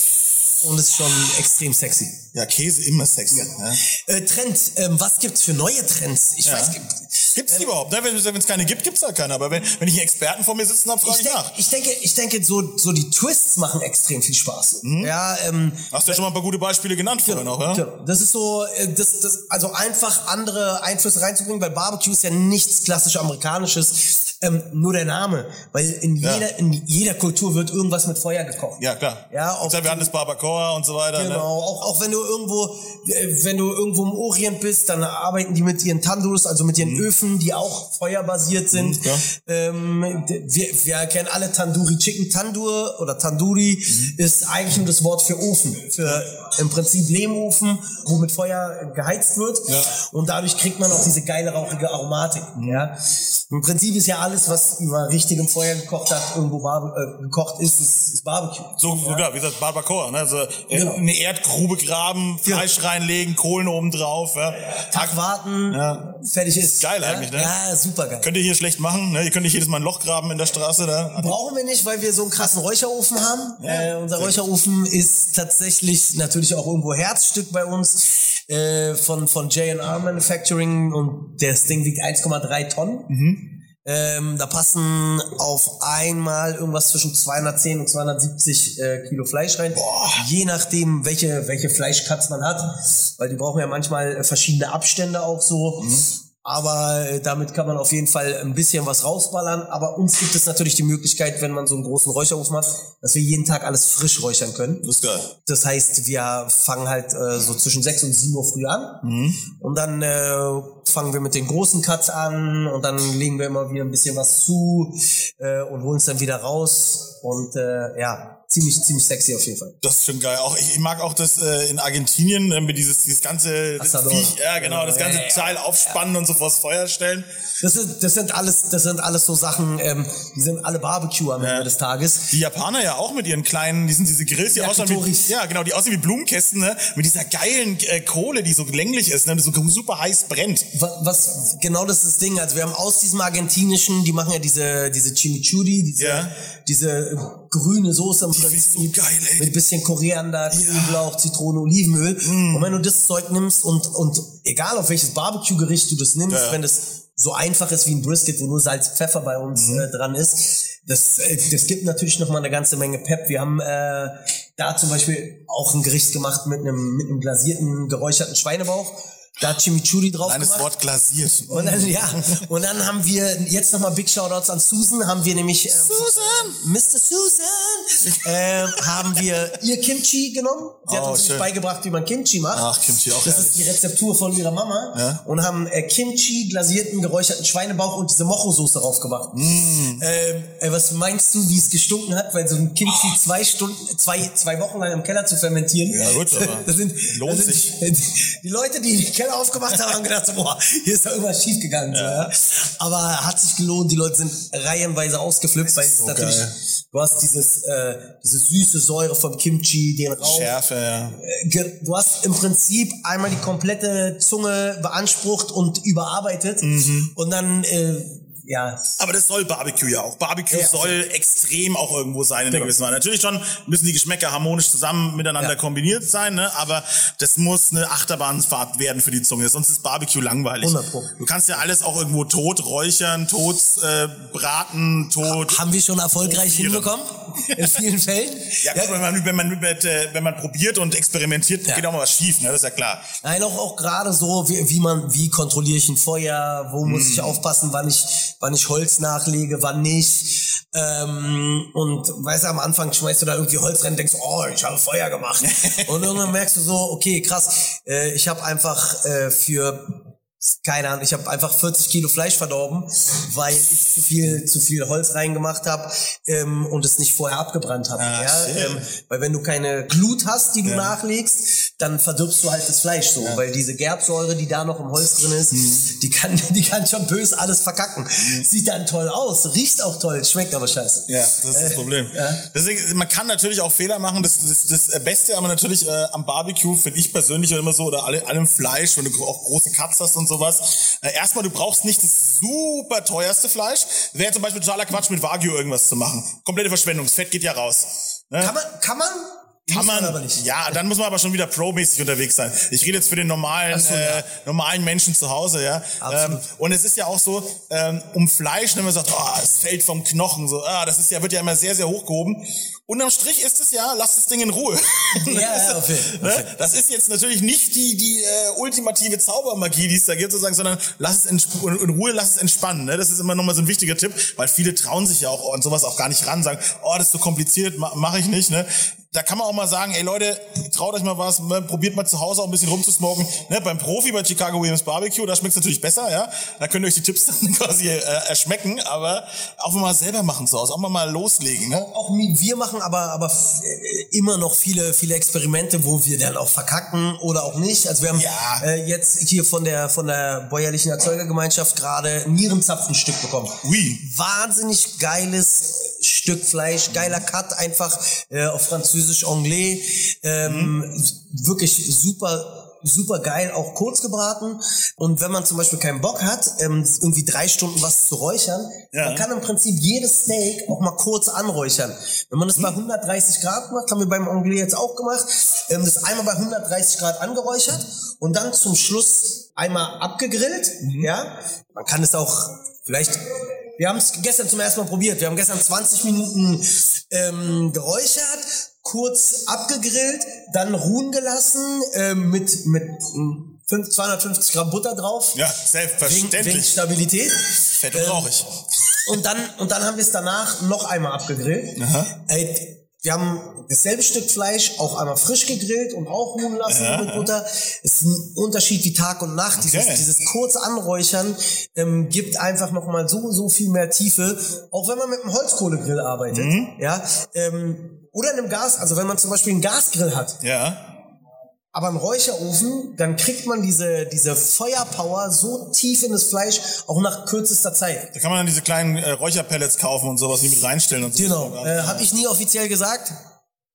und ist schon extrem sexy. Ja, Käse immer sexy. Ja. Äh, Trend, ähm, was gibt's für neue Trends? Ich Ja. weiß, Gibt's die überhaupt? Ne? Wenn es keine gibt, gibt's halt keine. Aber wenn, wenn ich einen Experten vor mir sitzen habe, frage ich, ich, denk, nach. ich denke, ich denke, so, so die Twists machen extrem viel Spaß. Mhm. Ja, ähm, Hast du ja schon mal ein paar gute Beispiele genannt vorhin auch, ja? Genau. Das ist so, äh, das, das, also einfach andere Einflüsse reinzubringen, weil Barbecue ist ja nichts klassisch amerikanisches, ähm, nur der Name, weil in Ja. jeder, in jeder Kultur wird irgendwas mit Feuer gekocht. Ja, klar. Ja, auch haben wir hatten das Barbacoa und so weiter. Genau, Ne? auch, auch wenn du irgendwo, äh, wenn du irgendwo im Orient bist, dann arbeiten die mit ihren Tandurs, also mit ihren Öfen, die auch feuerbasiert sind. Mhm, ähm, wir, wir kennen alle Tandoori Chicken. Tandur oder Tandoori Mhm. ist eigentlich nur das Wort für Ofen, für im Prinzip Lehmofen, wo mit Feuer geheizt wird. Ja. Und dadurch kriegt man auch diese geile rauchige Aromatik. Ja. Im Prinzip ist ja alles, was über richtigem Feuer gekocht hat, irgendwo bar äh, gekocht ist, ist, ist Barbecue. So, ja. wie gesagt, Barbacoa. Ne? Also äh, Genau. eine Erdgrube graben, Fleisch reinlegen, Kohlen oben drauf. Ja. Tag warten, Ja. fertig ist. Geil ja? eigentlich, ne? Ja, super geil. Könnt ihr hier schlecht machen. Ne? Ihr könnt nicht jedes Mal ein Loch graben in der Straße. Da. Brauchen wir nicht, weil wir so einen krassen Räucherofen haben. äh, unser Räucherofen ist tatsächlich natürlich auch irgendwo Herzstück bei uns äh, von, von J&R Manufacturing und das Ding wiegt 1,3 Tonnen. Ähm, da passen auf einmal irgendwas zwischen 210 und 270 äh, Kilo Fleisch rein. Je nachdem, welche, welche Fleischcuts man hat. Weil die brauchen ja manchmal äh, verschiedene Abstände auch so. Aber äh, damit kann man auf jeden Fall ein bisschen was rausballern. Aber uns gibt es natürlich die Möglichkeit, wenn man so einen großen Räucherofen hat, dass wir jeden Tag alles frisch räuchern können. Das ist geil. Das heißt, wir fangen halt äh, so zwischen 6 und 7 Uhr früh an. Und dann äh, fangen wir mit den großen Cuts an und dann legen wir immer wieder ein bisschen was zu äh, und holen es dann wieder raus. Und äh, ja, ziemlich, ziemlich sexy auf jeden Fall. Das ist schon geil. Auch ich, ich mag auch das äh, in Argentinien äh, mit dieses dieses ganze das. Viech, ja genau, das ganze Ja, ja, Teil aufspannen und so vors Feuer stellen. Das sind, das sind alles, das sind alles so Sachen, ähm, die sind alle Barbecue am Ende des Tages. Die Japaner ja auch mit ihren kleinen, die sind diese Grills, die aussehen wie, ja genau, die aussehen wie Blumenkästen, ne? mit dieser geilen äh, Kohle, die so länglich ist, ne? die so super heiß brennt. Was, was genau das ist das Ding. Also wir haben aus diesem argentinischen, die machen ja diese diese Chimichurri, diese Ja. diese grüne Soße im ich so Prinzip geil, ey. mit ein bisschen Koriander, Knoblauch, Zitrone, Olivenöl. Mm. Und wenn du das Zeug nimmst und und egal auf welches Barbecue-Gericht du das nimmst, Ja. wenn das so einfach ist wie ein Brisket, wo nur Salz, Pfeffer bei uns Mhm. äh, dran ist, das, äh, das gibt natürlich noch mal eine ganze Menge Pep. Wir haben äh, da zum Beispiel auch ein Gericht gemacht mit einem mit einem glasierten, geräucherten Schweinebauch. Da hat Chimichurri drauf Eines gemacht. Wort glasiert. Und dann, ja, und dann haben wir jetzt nochmal Big Shoutouts an Susan, haben wir nämlich ähm, Susan! Mr. Susan ähm, haben wir ihr Kimchi genommen. Sie hat Oh, uns beigebracht, wie man Kimchi macht. Ach, Kimchi, auch Das ist die Rezeptur von ihrer Mama. Ja. Und haben äh, Kimchi, glasierten, geräucherten Schweinebauch und diese Mocho-Soße drauf gemacht. Mm. Ähm, äh, was meinst du, wie es gestunken hat? Weil so ein Kimchi zwei Stunden, zwei, zwei Wochen lang im Keller zu fermentieren. Ja, gut, aber das sind, lohnt das sind, sich. Die Leute, die den Keller aufgemacht haben, haben gedacht, so, boah, hier ist doch irgendwas schiefgegangen. So, ja. Aber hat sich gelohnt, die Leute sind reihenweise ausgeflippt, weil so natürlich, geil. du hast dieses, äh, diese süße Säure vom Kimchi, den Rauch. Schärfe, ja. Ge- Du hast im Prinzip einmal die komplette Zunge beansprucht und überarbeitet Mhm. und dann, äh, ja, Aber das soll Barbecue ja auch. Barbecue Ja. soll extrem auch irgendwo sein in der gewissen Weise. Natürlich schon müssen die Geschmäcker harmonisch zusammen miteinander Ja. kombiniert sein, ne? aber das muss eine Achterbahnfahrt werden für die Zunge. Sonst ist Barbecue langweilig. 100 Pro. Du kannst ja alles auch irgendwo tot räuchern, tot äh, braten, tot. haben wir schon erfolgreich Probieren. hinbekommen. In vielen Fällen. Ja, gut, wenn man wenn man äh, wenn man probiert und experimentiert, Ja. geht auch mal was schief, ne? Das ist ja klar. Nein, auch, auch gerade so, wie, wie man, wie kontrolliere ich ein Feuer, wo muss Mhm. ich aufpassen, wann ich, wann ich Holz nachlege, wann nicht. Ähm, und weißt du, am Anfang schmeißt du da irgendwie Holz rein und denkst, oh, ich habe Feuer gemacht. und irgendwann merkst du so, okay, krass, äh, ich habe einfach äh, für keine Ahnung, ich habe einfach 40 Kilo Fleisch verdorben, weil ich zu viel zu viel Holz reingemacht habe ähm, und es nicht vorher abgebrannt habe. Ah, ja? ähm, weil wenn du keine Glut hast, die du nachlegst, dann verdirbst du halt das Fleisch so, weil diese Gerbsäure, die da noch im Holz drin ist, Mhm. die kann die kann schon böse alles verkacken. Sieht dann toll aus, riecht auch toll, schmeckt aber scheiße. Ja, das ist das Problem. ja. Deswegen, man kann natürlich auch Fehler machen. Das, das, das Beste aber natürlich äh, am Barbecue, finde ich persönlich immer so, oder alle, allem Fleisch, wenn du auch große Cuts hast und sowas. Äh, erstmal, du brauchst nicht das super teuerste Fleisch. Wäre zum Beispiel totaler Quatsch, mit Wagyu irgendwas zu machen. Komplette Verschwendung. Das Fett geht ja raus. Ne? Kann man kann man Kann man, aber nicht. ja, dann muss man aber schon wieder pro-mäßig unterwegs sein. Ich rede jetzt für den normalen, so, äh, ja. normalen Menschen zu Hause, ja. Ähm, und es ist ja auch so, ähm, um Fleisch, wenn man sagt, oh, es fällt vom Knochen, so, ah, das ist ja, wird ja immer sehr, sehr hochgehoben. Unterm Strich ist es ja, lasst das Ding in Ruhe. Ja, ja, auf jeden- auf ne? Das ist jetzt natürlich nicht die, die äh, ultimative Zaubermagie, die es da gibt, sozusagen, sondern lass es in, in Ruhe, lass es entspannen. Ne? Das ist immer nochmal so ein wichtiger Tipp, weil viele trauen sich ja auch an sowas auch gar nicht ran, sagen, oh, das ist so kompliziert, ma, mache ich nicht. Ne? Da kann man auch mal sagen, ey Leute, traut euch mal was, ne, probiert mal zu Hause auch ein bisschen rumzusmoken. Ne, beim Profi, bei Chicago Williams Barbecue, da schmeckt's natürlich besser, ja. Da könnt ihr euch die Tipps dann quasi äh, erschmecken, aber auch mal selber machen zu Hause, auch mal mal loslegen. Ne? Auch wir machen aber, aber äh, immer noch viele, viele Experimente, wo wir dann auch verkacken oder auch nicht. Also wir haben Ja. äh, jetzt hier von der, von der bäuerlichen Erzeugergemeinschaft gerade Nierenzapfenstück bekommen. Ui. Wahnsinnig geiles Stück Fleisch, geiler Cut, einfach äh, auf Französisch Anglais. Ähm, Wirklich super super geil, auch kurz gebraten. Und wenn man zum Beispiel keinen Bock hat, ähm, irgendwie drei Stunden was zu räuchern, Ja. man kann im Prinzip jedes Steak auch mal kurz anräuchern. Wenn man das bei 130 Grad macht, haben wir beim Anglais jetzt auch gemacht, ähm, das einmal bei 130 Grad angeräuchert und dann zum Schluss einmal abgegrillt, ja. Man kann es auch vielleicht wir haben es gestern zum ersten Mal probiert. Wir haben gestern 20 Minuten ähm, geräuchert, kurz abgegrillt, dann ruhen gelassen ähm, mit mit mm, fünf- 250 Gramm Butter drauf. Ja, Wegen, wegen selbstverständlich. Stabilität. Fett und Ähm, rauchig. Und dann, und dann haben wir es danach noch einmal abgegrillt. Ey, wir haben dasselbe Stück Fleisch auch einmal frisch gegrillt und auch ruhen lassen mit Butter. Es ist ein Unterschied wie Tag und Nacht. Okay. Dieses, dieses kurz Anräuchern ähm, gibt einfach nochmal so, so viel mehr Tiefe. Auch wenn man mit einem Holzkohlegrill arbeitet. Ja, ähm, oder einem Gas, also wenn man zum Beispiel einen Gasgrill hat, Ja. Aber im Räucherofen, dann kriegt man diese, diese Feuerpower so tief in das Fleisch, auch nach kürzester Zeit. Da kann man dann diese kleinen äh, Räucherpellets kaufen und sowas, die mit reinstellen und so. Genau. Äh, Habe ich nie offiziell gesagt,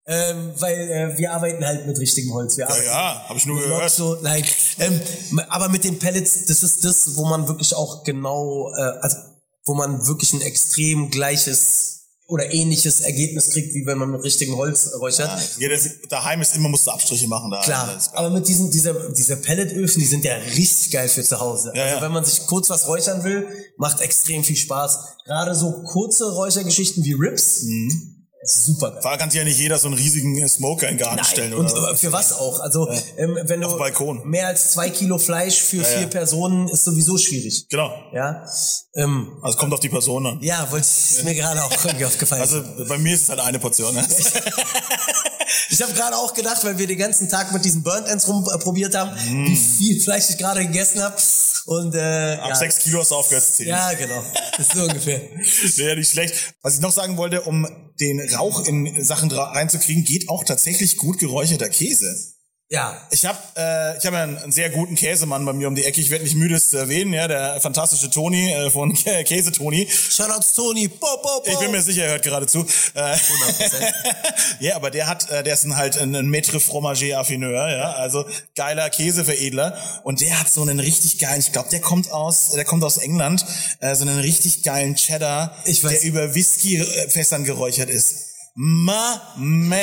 ähm, weil äh, wir arbeiten halt mit richtigem Holz. Wir Ja, ja, habe ich nur gehört. So, nein. Ähm, aber mit den Pellets, das ist das, wo man wirklich auch genau, äh, also wo man wirklich ein extrem gleiches oder ähnliches Ergebnis kriegt, wie wenn man mit richtigem Holz räuchert. Jeder, daheim ist immer, musst du Abstriche machen da. Klar, aber mit diesen diese, diese Pelletöfen, die sind ja richtig geil für zu Hause. Ja, also ja. wenn man sich kurz was räuchern will, macht extrem viel Spaß. Gerade so kurze Räuchergeschichten wie Rips, Mhm. Super geil. Allem kann sich ja nicht jeder so einen riesigen äh, Smoker in den Garten stellen. und oder? äh, für was auch? Also ähm, wenn du mehr als zwei Kilo Fleisch für Ja, vier ja. Personen ist sowieso schwierig. Genau. Ja, ähm, Also kommt auf die Person an. ja, wollte ist mir gerade auch irgendwie aufgefallen. Also bei mir ist es halt eine Portion. Ne? ich habe gerade auch gedacht, weil wir den ganzen Tag mit diesen Burnt Ends rumprobiert haben, wie viel Fleisch ich gerade gegessen habe. Und äh, Mm. Ab ja, sechs Kilo hast du aufgehört zu zählen. Ja, genau. Das ist so ungefähr. Wäre nicht schlecht. Was ich noch sagen wollte, um den Rauch in Sachen reinzukriegen, geht auch tatsächlich gut geräucherter Käse. Ja. Ich habe äh, ich hab ja einen, einen sehr guten Käsemann bei mir um die Ecke. Ich werde nicht müde, es zu erwähnen, ja, der fantastische Toni äh, von Käse Toni. Shoutouts Toni. Bo, bo, bo. Ich bin mir sicher, er hört gerade zu. Äh, 100%. ja, aber der hat, äh, der ist ein, halt ein, ein Maître Fromager Affineur, ja, also geiler Käseveredler. Und der hat so einen richtig geilen, ich glaube, der kommt aus, der kommt aus England, äh, so einen richtig geilen Cheddar, der über Whisky-Fässern geräuchert ist. Ma man,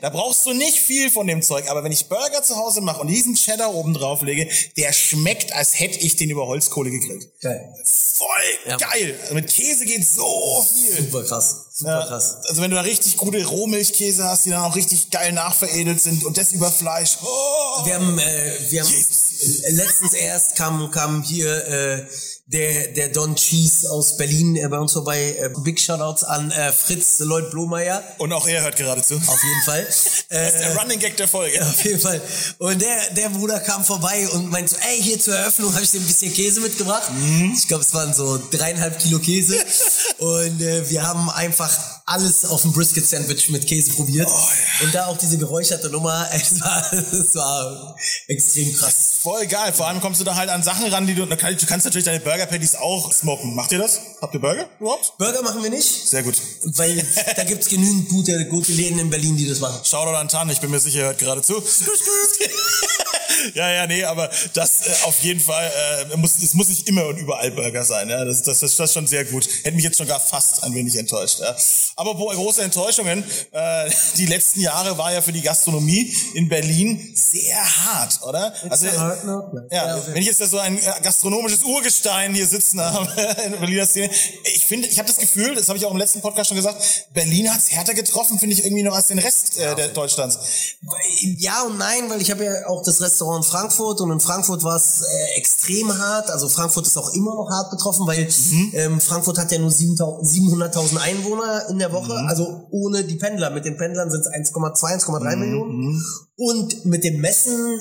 da brauchst du nicht viel von dem Zeug, aber wenn ich Burger zu Hause mache und diesen Cheddar oben drauf lege, der schmeckt, als hätte ich den über Holzkohle gegrillt. Geil. Voll Ja. geil. Mit Käse geht so viel. Super krass. Super Ja, krass. Also wenn du da richtig gute Rohmilchkäse hast, die dann auch richtig geil nachveredelt sind und das über Fleisch. Oh. Wir haben, äh, wir haben Jesus. letztens erst kam, kam hier äh, der, der Don Cheese aus Berlin äh, bei uns vorbei. Äh, Big Shoutouts an äh, Fritz Lloyd Blomeyer. Und auch er hört gerade zu. Auf jeden Fall. Der Äh, Running Gag der Folge. auf jeden Fall. Und der, der Bruder kam vorbei und meinte so, ey, hier zur Eröffnung habe ich dir ein bisschen Käse mitgebracht. Ich glaube, es waren so dreieinhalb Kilo Käse. und äh, wir haben einfach alles auf dem Brisket-Sandwich mit Käse probiert. Und da auch diese geräucherte Nummer, es war, es war extrem krass. Voll geil. Vor allem kommst du da halt an Sachen ran, die du, du kannst natürlich deine Burger Patties auch smoken. Macht ihr das? Habt ihr Burger überhaupt? Burger machen wir nicht, Sehr gut. weil da gibt's genügend gute, gute Läden in Berlin, die das machen. Shoutout an Tan, ich bin mir sicher, er hört gerade zu. ja, ja, nee, aber das äh, auf jeden Fall, äh, muss, es muss nicht immer und überall Burger sein. Ja? Das, das, das, das ist schon sehr gut. Hätte mich jetzt schon gar fast ein wenig enttäuscht. Ja? Aber wo große Enttäuschungen, äh, die letzten Jahre war ja für die Gastronomie in Berlin sehr hart, oder? Also, a hard ne? ja, wenn ich jetzt so ein äh, gastronomisches Urgestein hier sitzen habe in der Berliner Szene, ich finde, ich habe das Gefühl, das habe ich auch im letzten Podcast schon gesagt, Berlin hat's härter getroffen, finde ich irgendwie noch als den Rest äh, der Deutschlands. Ja und nein, weil ich habe ja auch das Restaurant in Frankfurt und in Frankfurt war es äh, extrem hart. Also Frankfurt ist auch immer noch hart betroffen, weil Mhm. ähm, Frankfurt hat ja nur 7.000 700.000 Einwohner in der Woche. Mhm. Also ohne die Pendler. Mit den Pendlern sind es 1,2, 1,3 Mhm. Millionen. Und mit dem Messen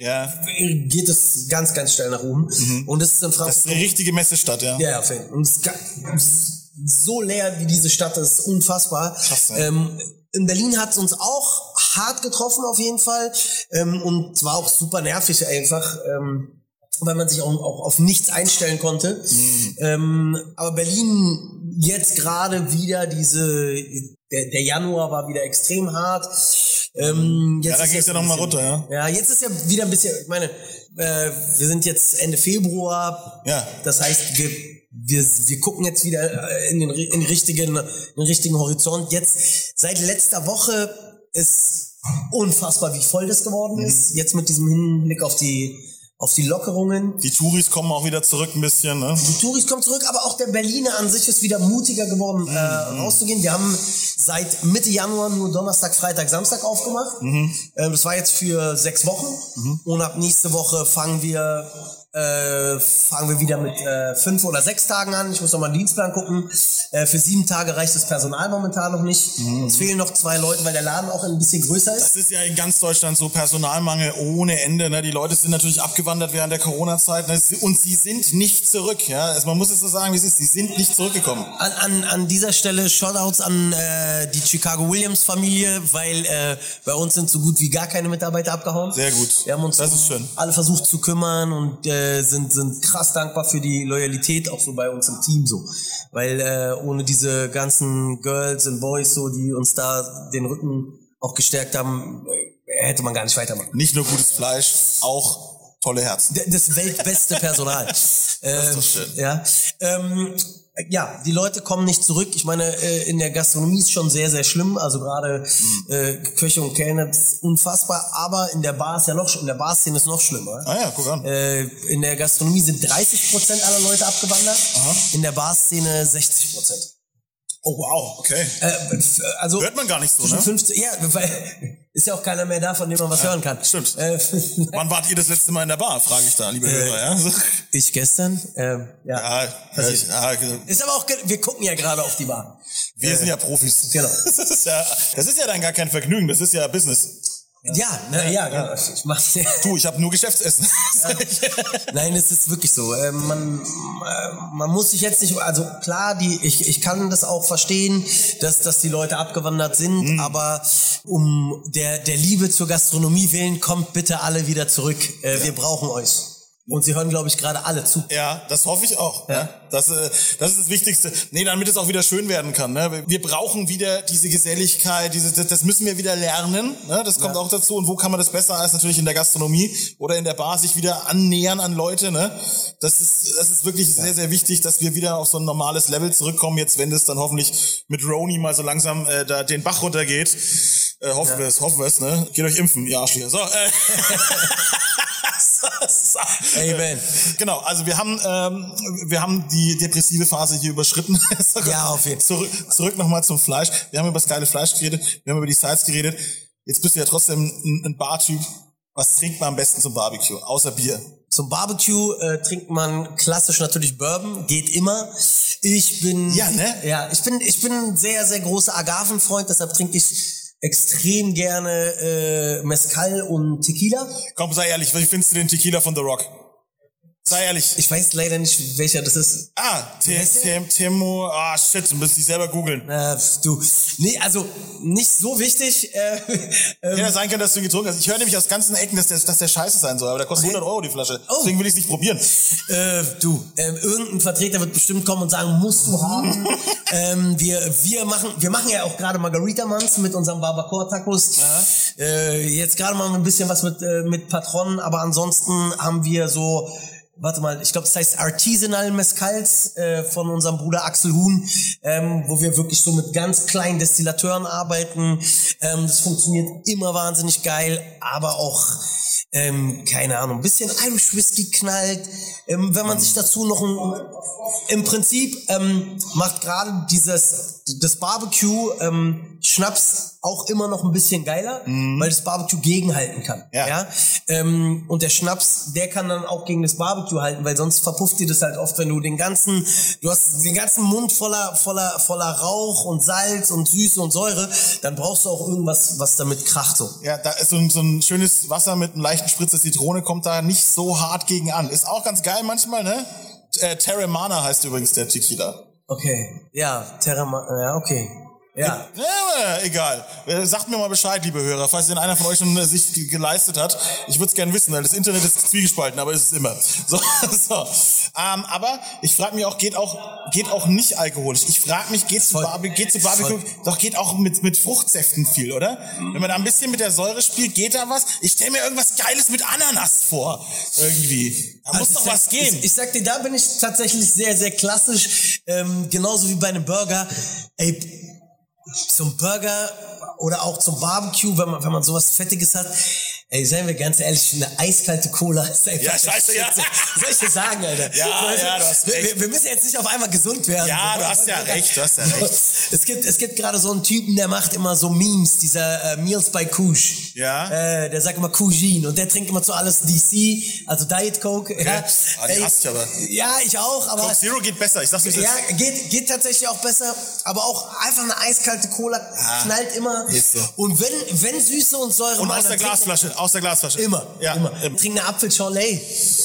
Ja, geht es ganz, ganz schnell nach oben. Und das ist in Mhm. das Frankfurt ist eine richtige Messestadt, ja. ja, ja. Und es so leer wie diese Stadt ist, unfassbar. Krass, ja. ähm, in Berlin hat es uns auch hart getroffen auf jeden Fall. Ähm, und zwar auch super nervig einfach. Ähm, weil man sich auch, auch auf nichts einstellen konnte. Mhm. Ähm, aber Berlin jetzt gerade wieder diese, der, der Januar war wieder extrem hart. Ähm, jetzt Ja, da jetzt ja ein noch mal bisschen- runter, ja. Ja, jetzt ist ja wieder ein bisschen, ich meine, äh, wir sind jetzt Ende Februar. Ja. Das heißt, wir, wir, wir gucken jetzt wieder äh, in den, in den richtigen, in den richtigen Horizont. Jetzt, seit letzter Woche ist unfassbar, wie voll das geworden Mhm. ist. Jetzt mit diesem Hinblick auf die, auf die Lockerungen. Die Touris kommen auch wieder zurück ein bisschen, ne? Die Touris kommen zurück, aber auch der Berliner an sich ist wieder mutiger geworden, äh, rauszugehen. Wir haben seit Mitte Januar nur Donnerstag, Freitag, Samstag aufgemacht. Ähm, das war jetzt für sechs Wochen. Und ab nächste Woche fangen wir äh, fangen wir wieder mit äh, fünf oder sechs Tagen an. Ich muss noch mal einen Dienstplan gucken. Äh, für sieben Tage reicht das Personal momentan noch nicht. Es fehlen noch zwei Leute, weil der Laden auch ein bisschen größer ist. Das ist ja in ganz Deutschland so Personalmangel ohne Ende. Ne? Die Leute sind natürlich abgewandert während der Corona-Zeit ne? Und sie sind nicht zurück. Ja? Also man muss es so sagen, wie es ist. Sie sind nicht zurückgekommen. An, an, an dieser Stelle Shoutouts an äh, die Chicago Williams Familie, weil äh, bei uns sind so gut wie gar keine Mitarbeiter abgehauen. Sehr gut. Wir haben uns Das ist schön. alle versucht zu kümmern und äh, sind sind krass dankbar für die Loyalität auch so bei uns im Team so, weil äh, ohne diese ganzen Girls und Boys so, die uns da den Rücken auch gestärkt haben, äh, hätte man gar nicht weitermachen. Nicht nur gutes Fleisch, auch tolle Herzen. Das weltbeste Personal. ähm, doch schön. Ja. Ähm, ja, die Leute kommen nicht zurück. Ich meine, äh, in der Gastronomie ist schon sehr, sehr schlimm. Also gerade Mhm. äh, Köche und Kellner das ist unfassbar. Aber in der Bar ist ja noch, in der Barszene ist noch schlimmer. Ah ja, guck an. Äh, in der Gastronomie sind 30 Prozent aller Leute abgewandert. In der Barszene 60 Prozent. Oh wow, okay. Äh, also Hört man gar nicht so, ne? 15, ja, weil ist ja auch keiner mehr da, von dem man was hören kann. stimmt. Äh, Wann wart ihr das letzte Mal in der Bar, frage ich da, liebe Hörer. Ja? So. ich gestern. Ähm, ja. Ja, ja, ich, ja, Ist aber auch, wir gucken ja gerade auf die Bar. wir sind ja Profis. genau. Das ist ja, das ist ja dann gar kein Vergnügen, das ist ja Business. Ja, ne, ja, genau. Ich mach's, Du, ich habe nur Geschäftsessen. Nein, es ist wirklich so. Ähm, man, äh, man muss sich jetzt nicht, also klar, die, ich, ich kann das auch verstehen, dass, dass die Leute abgewandert sind, Mhm. aber um der, der Liebe zur Gastronomie willen, kommt bitte alle wieder zurück. Äh, Wir brauchen euch. Und sie hören, glaube ich, gerade alle zu. Ja, das hoffe ich auch. Ja. Das, äh, das ist das Wichtigste. Nee, damit es auch wieder schön werden kann. Ne? Wir brauchen wieder diese Geselligkeit, diese, das, das müssen wir wieder lernen. Ne? Das kommt auch dazu. Und wo kann man das besser als natürlich in der Gastronomie oder in der Bar sich wieder annähern an Leute. Ne? Das, ist, das ist wirklich sehr, sehr wichtig, dass wir wieder auf so ein normales Level zurückkommen. Jetzt, wenn das dann hoffentlich mit Roni mal so langsam äh, da den Bach runtergeht. Äh, hoffen wir es, hoffen wir es. Ne? Geht euch impfen, ihr Arschlöcher. So, äh. Amen. Genau, also wir haben, ähm, wir haben die depressive Phase hier überschritten. Ja, auf jeden Fall. Zurück, zurück nochmal zum Fleisch. Wir haben über das geile Fleisch geredet, wir haben über die Sides geredet. Jetzt bist du ja trotzdem ein, ein Bartyp. Was trinkt man am besten zum Barbecue, außer Bier? Zum Barbecue äh, trinkt man klassisch natürlich Bourbon, geht immer. Ich bin Ja, ne? Ja, ich bin ich bin ein sehr sehr großer Agavenfreund, deshalb trinke ich extrem gerne äh, Mezcal und Tequila. Komm, sei ehrlich, wie findest du den Tequila von The Rock? Sei ehrlich. Ich weiß leider nicht, welcher das ist. ah, Temo, ah shit, du musst dich selber googeln. Äh, du, nee, also nicht so wichtig. Äh, ähm, ja sein können, dass du ihn getrunken hast. Ich höre nämlich aus ganzen Ecken, dass der, dass der scheiße sein soll, aber der kostet Okay. 100 Euro die Flasche. Oh. Deswegen will ich es nicht probieren. Äh, du, ähm, irgendein Vertreter wird bestimmt kommen und sagen, musst du haben. ähm, wir, wir machen, wir machen ja auch gerade Margarita Months mit unserem Barbacoa Tacos. Äh, jetzt gerade mal ein bisschen was mit, äh, mit Patronen, aber ansonsten haben wir so warte mal, ich glaube, das heißt Artisanal Mescals äh, von unserem Bruder Axel Huhn, ähm, wo wir wirklich so mit ganz kleinen Destillateuren arbeiten. Ähm, das funktioniert immer wahnsinnig geil, aber auch ähm, keine Ahnung, ein bisschen Irish Whisky knallt. Ähm, wenn man sich dazu noch ein, im Prinzip ähm, macht gerade dieses das Barbecue ähm, Schnaps auch immer noch ein bisschen geiler, weil das Barbecue gegenhalten kann. Ja. Ja. Ähm, und der Schnaps, der kann dann auch gegen das Barbecue halten, weil sonst verpufft dir das halt oft, wenn du den ganzen, du hast den ganzen Mund voller, voller, voller Rauch und Salz und Süße und Säure, dann brauchst du auch irgendwas, was damit kracht so. Ja, da ist so ein, so ein schönes Wasser mit einem leichten Spritzer Zitrone, kommt da nicht so hart gegen an. Ist auch ganz geil manchmal, ne? Äh, Terramana heißt übrigens der Tequila. Okay. Ja, Terra, ja, okay. Ja. Ja, egal. Äh, Sagt mir mal Bescheid, liebe Hörer, falls denn einer von euch schon äh, sich ge- geleistet hat. Ich würde es gerne wissen, weil das Internet ist zwiegespalten, aber ist es immer. So, so. Ähm, aber ich frage mich auch, geht auch, geht auch nicht alkoholisch. Ich frage mich, geht zu. Barbe geht zu Barbecue, Voll. doch geht auch mit, mit Fruchtsäften viel, oder? Wenn man da ein bisschen mit der Säure spielt, geht da was? Ich stelle mir irgendwas Geiles mit Ananas vor. Irgendwie. Da muss Also doch ich sag- was gehen. Ich, ich sag dir, da bin ich tatsächlich sehr, sehr klassisch. Ähm, genauso wie bei einem Burger. Ey, zum Burger oder auch zum Barbecue, wenn man, wenn man sowas Fettiges hat. Ey, seien wir ganz ehrlich, eine eiskalte Cola ist einfach Ja, scheiße, ja. Soll ich dir sagen, Alter? Ja, Weißt ja, du hast wir, recht. wir, wir müssen jetzt nicht auf einmal gesund werden. Ja, du hast ja recht, du hast ja recht. Es gibt, es gibt gerade so einen Typen, der macht immer so Memes, dieser äh, Meals by Kush. Ja. Äh, der sagt immer Cougine und der trinkt immer zu alles DC, also Diet Coke. Ja. Ah, die Ey, hasst ich aber. Ja, ich auch, aber Coke Zero geht besser, ich sag's dir ja, geht, geht tatsächlich auch besser, aber auch einfach eine eiskalte Cola knallt immer. ist so. Und wenn, wenn Süße und Säure Und aus der Glasflasche, aus der Glasflasche. Immer, Ja, immer. immer. Trink eine Apfel-Cholet.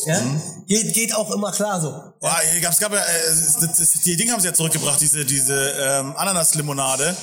Ja? Geht, geht auch immer klar so. Boah, es gab, es gab ja, äh, die Dinge haben sie ja zurückgebracht, diese, diese ähm, Ananaslimonade.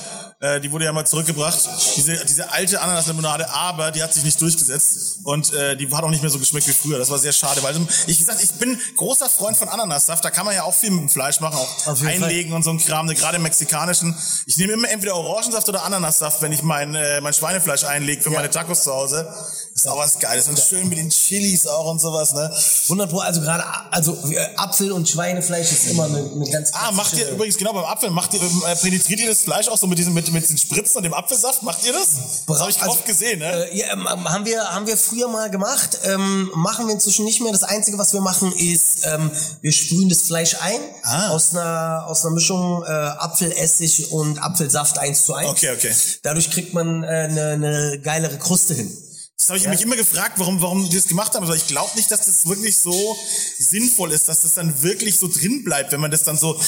Äh, die wurde ja mal zurückgebracht. Diese, diese alte Ananaslimonade, aber die hat sich nicht durchgesetzt. Und äh, die hat auch nicht mehr so geschmeckt wie früher. Das war sehr schade. Weil ich gesagt, ich bin großer Freund von Ananassaft. Da kann man ja auch viel mit dem Fleisch machen, auch einlegen und so ein Kram. ne, Gerade im mexikanischen. Ich nehme immer entweder Orangensaft oder Ananassaft, wenn ich mein, äh, mein Schweinefleisch einlege für Ja. meine Tacos zu Hause. Ist auch was Geiles. Und schön mit den Chilis auch und sowas, ne? 100 Pro, also gerade also äh, Apfel und Schweinefleisch ist immer eine, eine ganz Ah, macht ihr übrigens genau beim Apfel, macht ihr, äh, penetriert ihr das Fleisch auch so mit diesem, mit, mit den Spritzen und dem Apfelsaft? Macht ihr das? Das habe ich Also, oft gesehen, ne? Äh, ja, ähm, haben wir haben wir früher mal gemacht, ähm, machen wir inzwischen nicht mehr. Das einzige, was wir machen, ist ähm, wir sprühen das Fleisch ein Ah. aus einer aus einer Mischung äh, Apfelessig und Apfelsaft 1 zu 1. Okay, okay. Dadurch kriegt man äh, eine, eine geilere Kruste hin. Das habe ich mich immer gefragt, warum, warum die das gemacht haben. Aber ich glaube nicht, dass das wirklich so sinnvoll ist, dass das dann wirklich so drin bleibt, wenn man das dann so äh,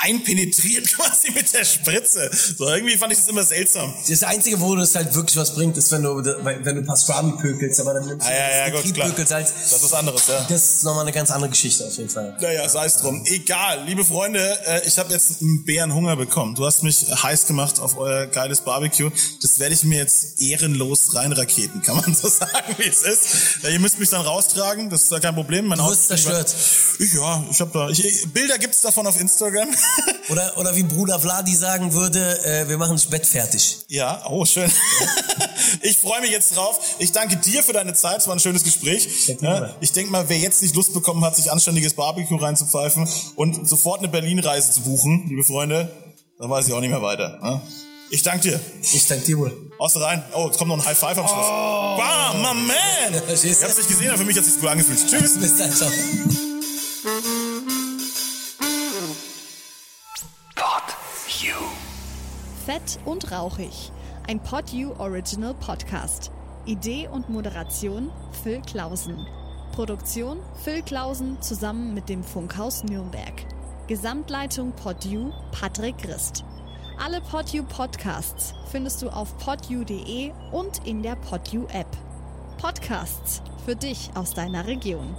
einpenetriert quasi mit der Spritze. So irgendwie fand ich das immer seltsam. Das Einzige, wo das halt wirklich was bringt, ist, wenn du wenn du Pastrami pökelst, aber dann nimmst du Ah, ja, ja, das gut, klar. Pökelsalz. Das ist was anderes, ja. Das ist nochmal eine ganz andere Geschichte auf jeden Fall. Naja, sei es drum. Egal, liebe Freunde, äh, ich habe jetzt einen Bärenhunger bekommen. Du hast mich heiß gemacht auf euer geiles Barbecue. Das werde ich mir jetzt ehrenlos reinraketen, kann man so sagen, wie es ist. Ja, ihr müsst mich dann raustragen, das ist ja kein Problem. Mein Du wirst zerstört. Ich, ja, ich habe da. Ich, Bilder gibt's davon auf Instagram. Oder, oder wie Bruder Vladi sagen würde, äh, wir machen das Bett fertig. ja, oh schön. ich freue mich jetzt drauf. Ich danke dir für deine Zeit. Es war ein schönes Gespräch. Ja, ich denke mal, wer jetzt nicht Lust bekommen hat, sich anständiges Barbecue reinzupfeifen und sofort eine Berlin-Reise zu buchen, liebe Freunde, dann weiß ich auch nicht mehr weiter. Ja? Ich danke dir. Ich danke dir wohl. Aus rein. Oh, jetzt kommt noch ein High Five am Schluss. Bam, my man! Ich du? hab's nicht gesehen, aber für mich hat sich's gut angefühlt. Tschüss. Bis dann, ciao. Pod You. Fett und rauchig. Ein Pod You Original Podcast. Idee und Moderation Phil Klausen. Produktion Phil Klausen zusammen mit dem Funkhaus Nürnberg. Gesamtleitung Pod You Patrick Christ. Alle Pod You Podcasts findest du auf podyou.de und in der Pod You App. Podcasts für dich aus deiner Region.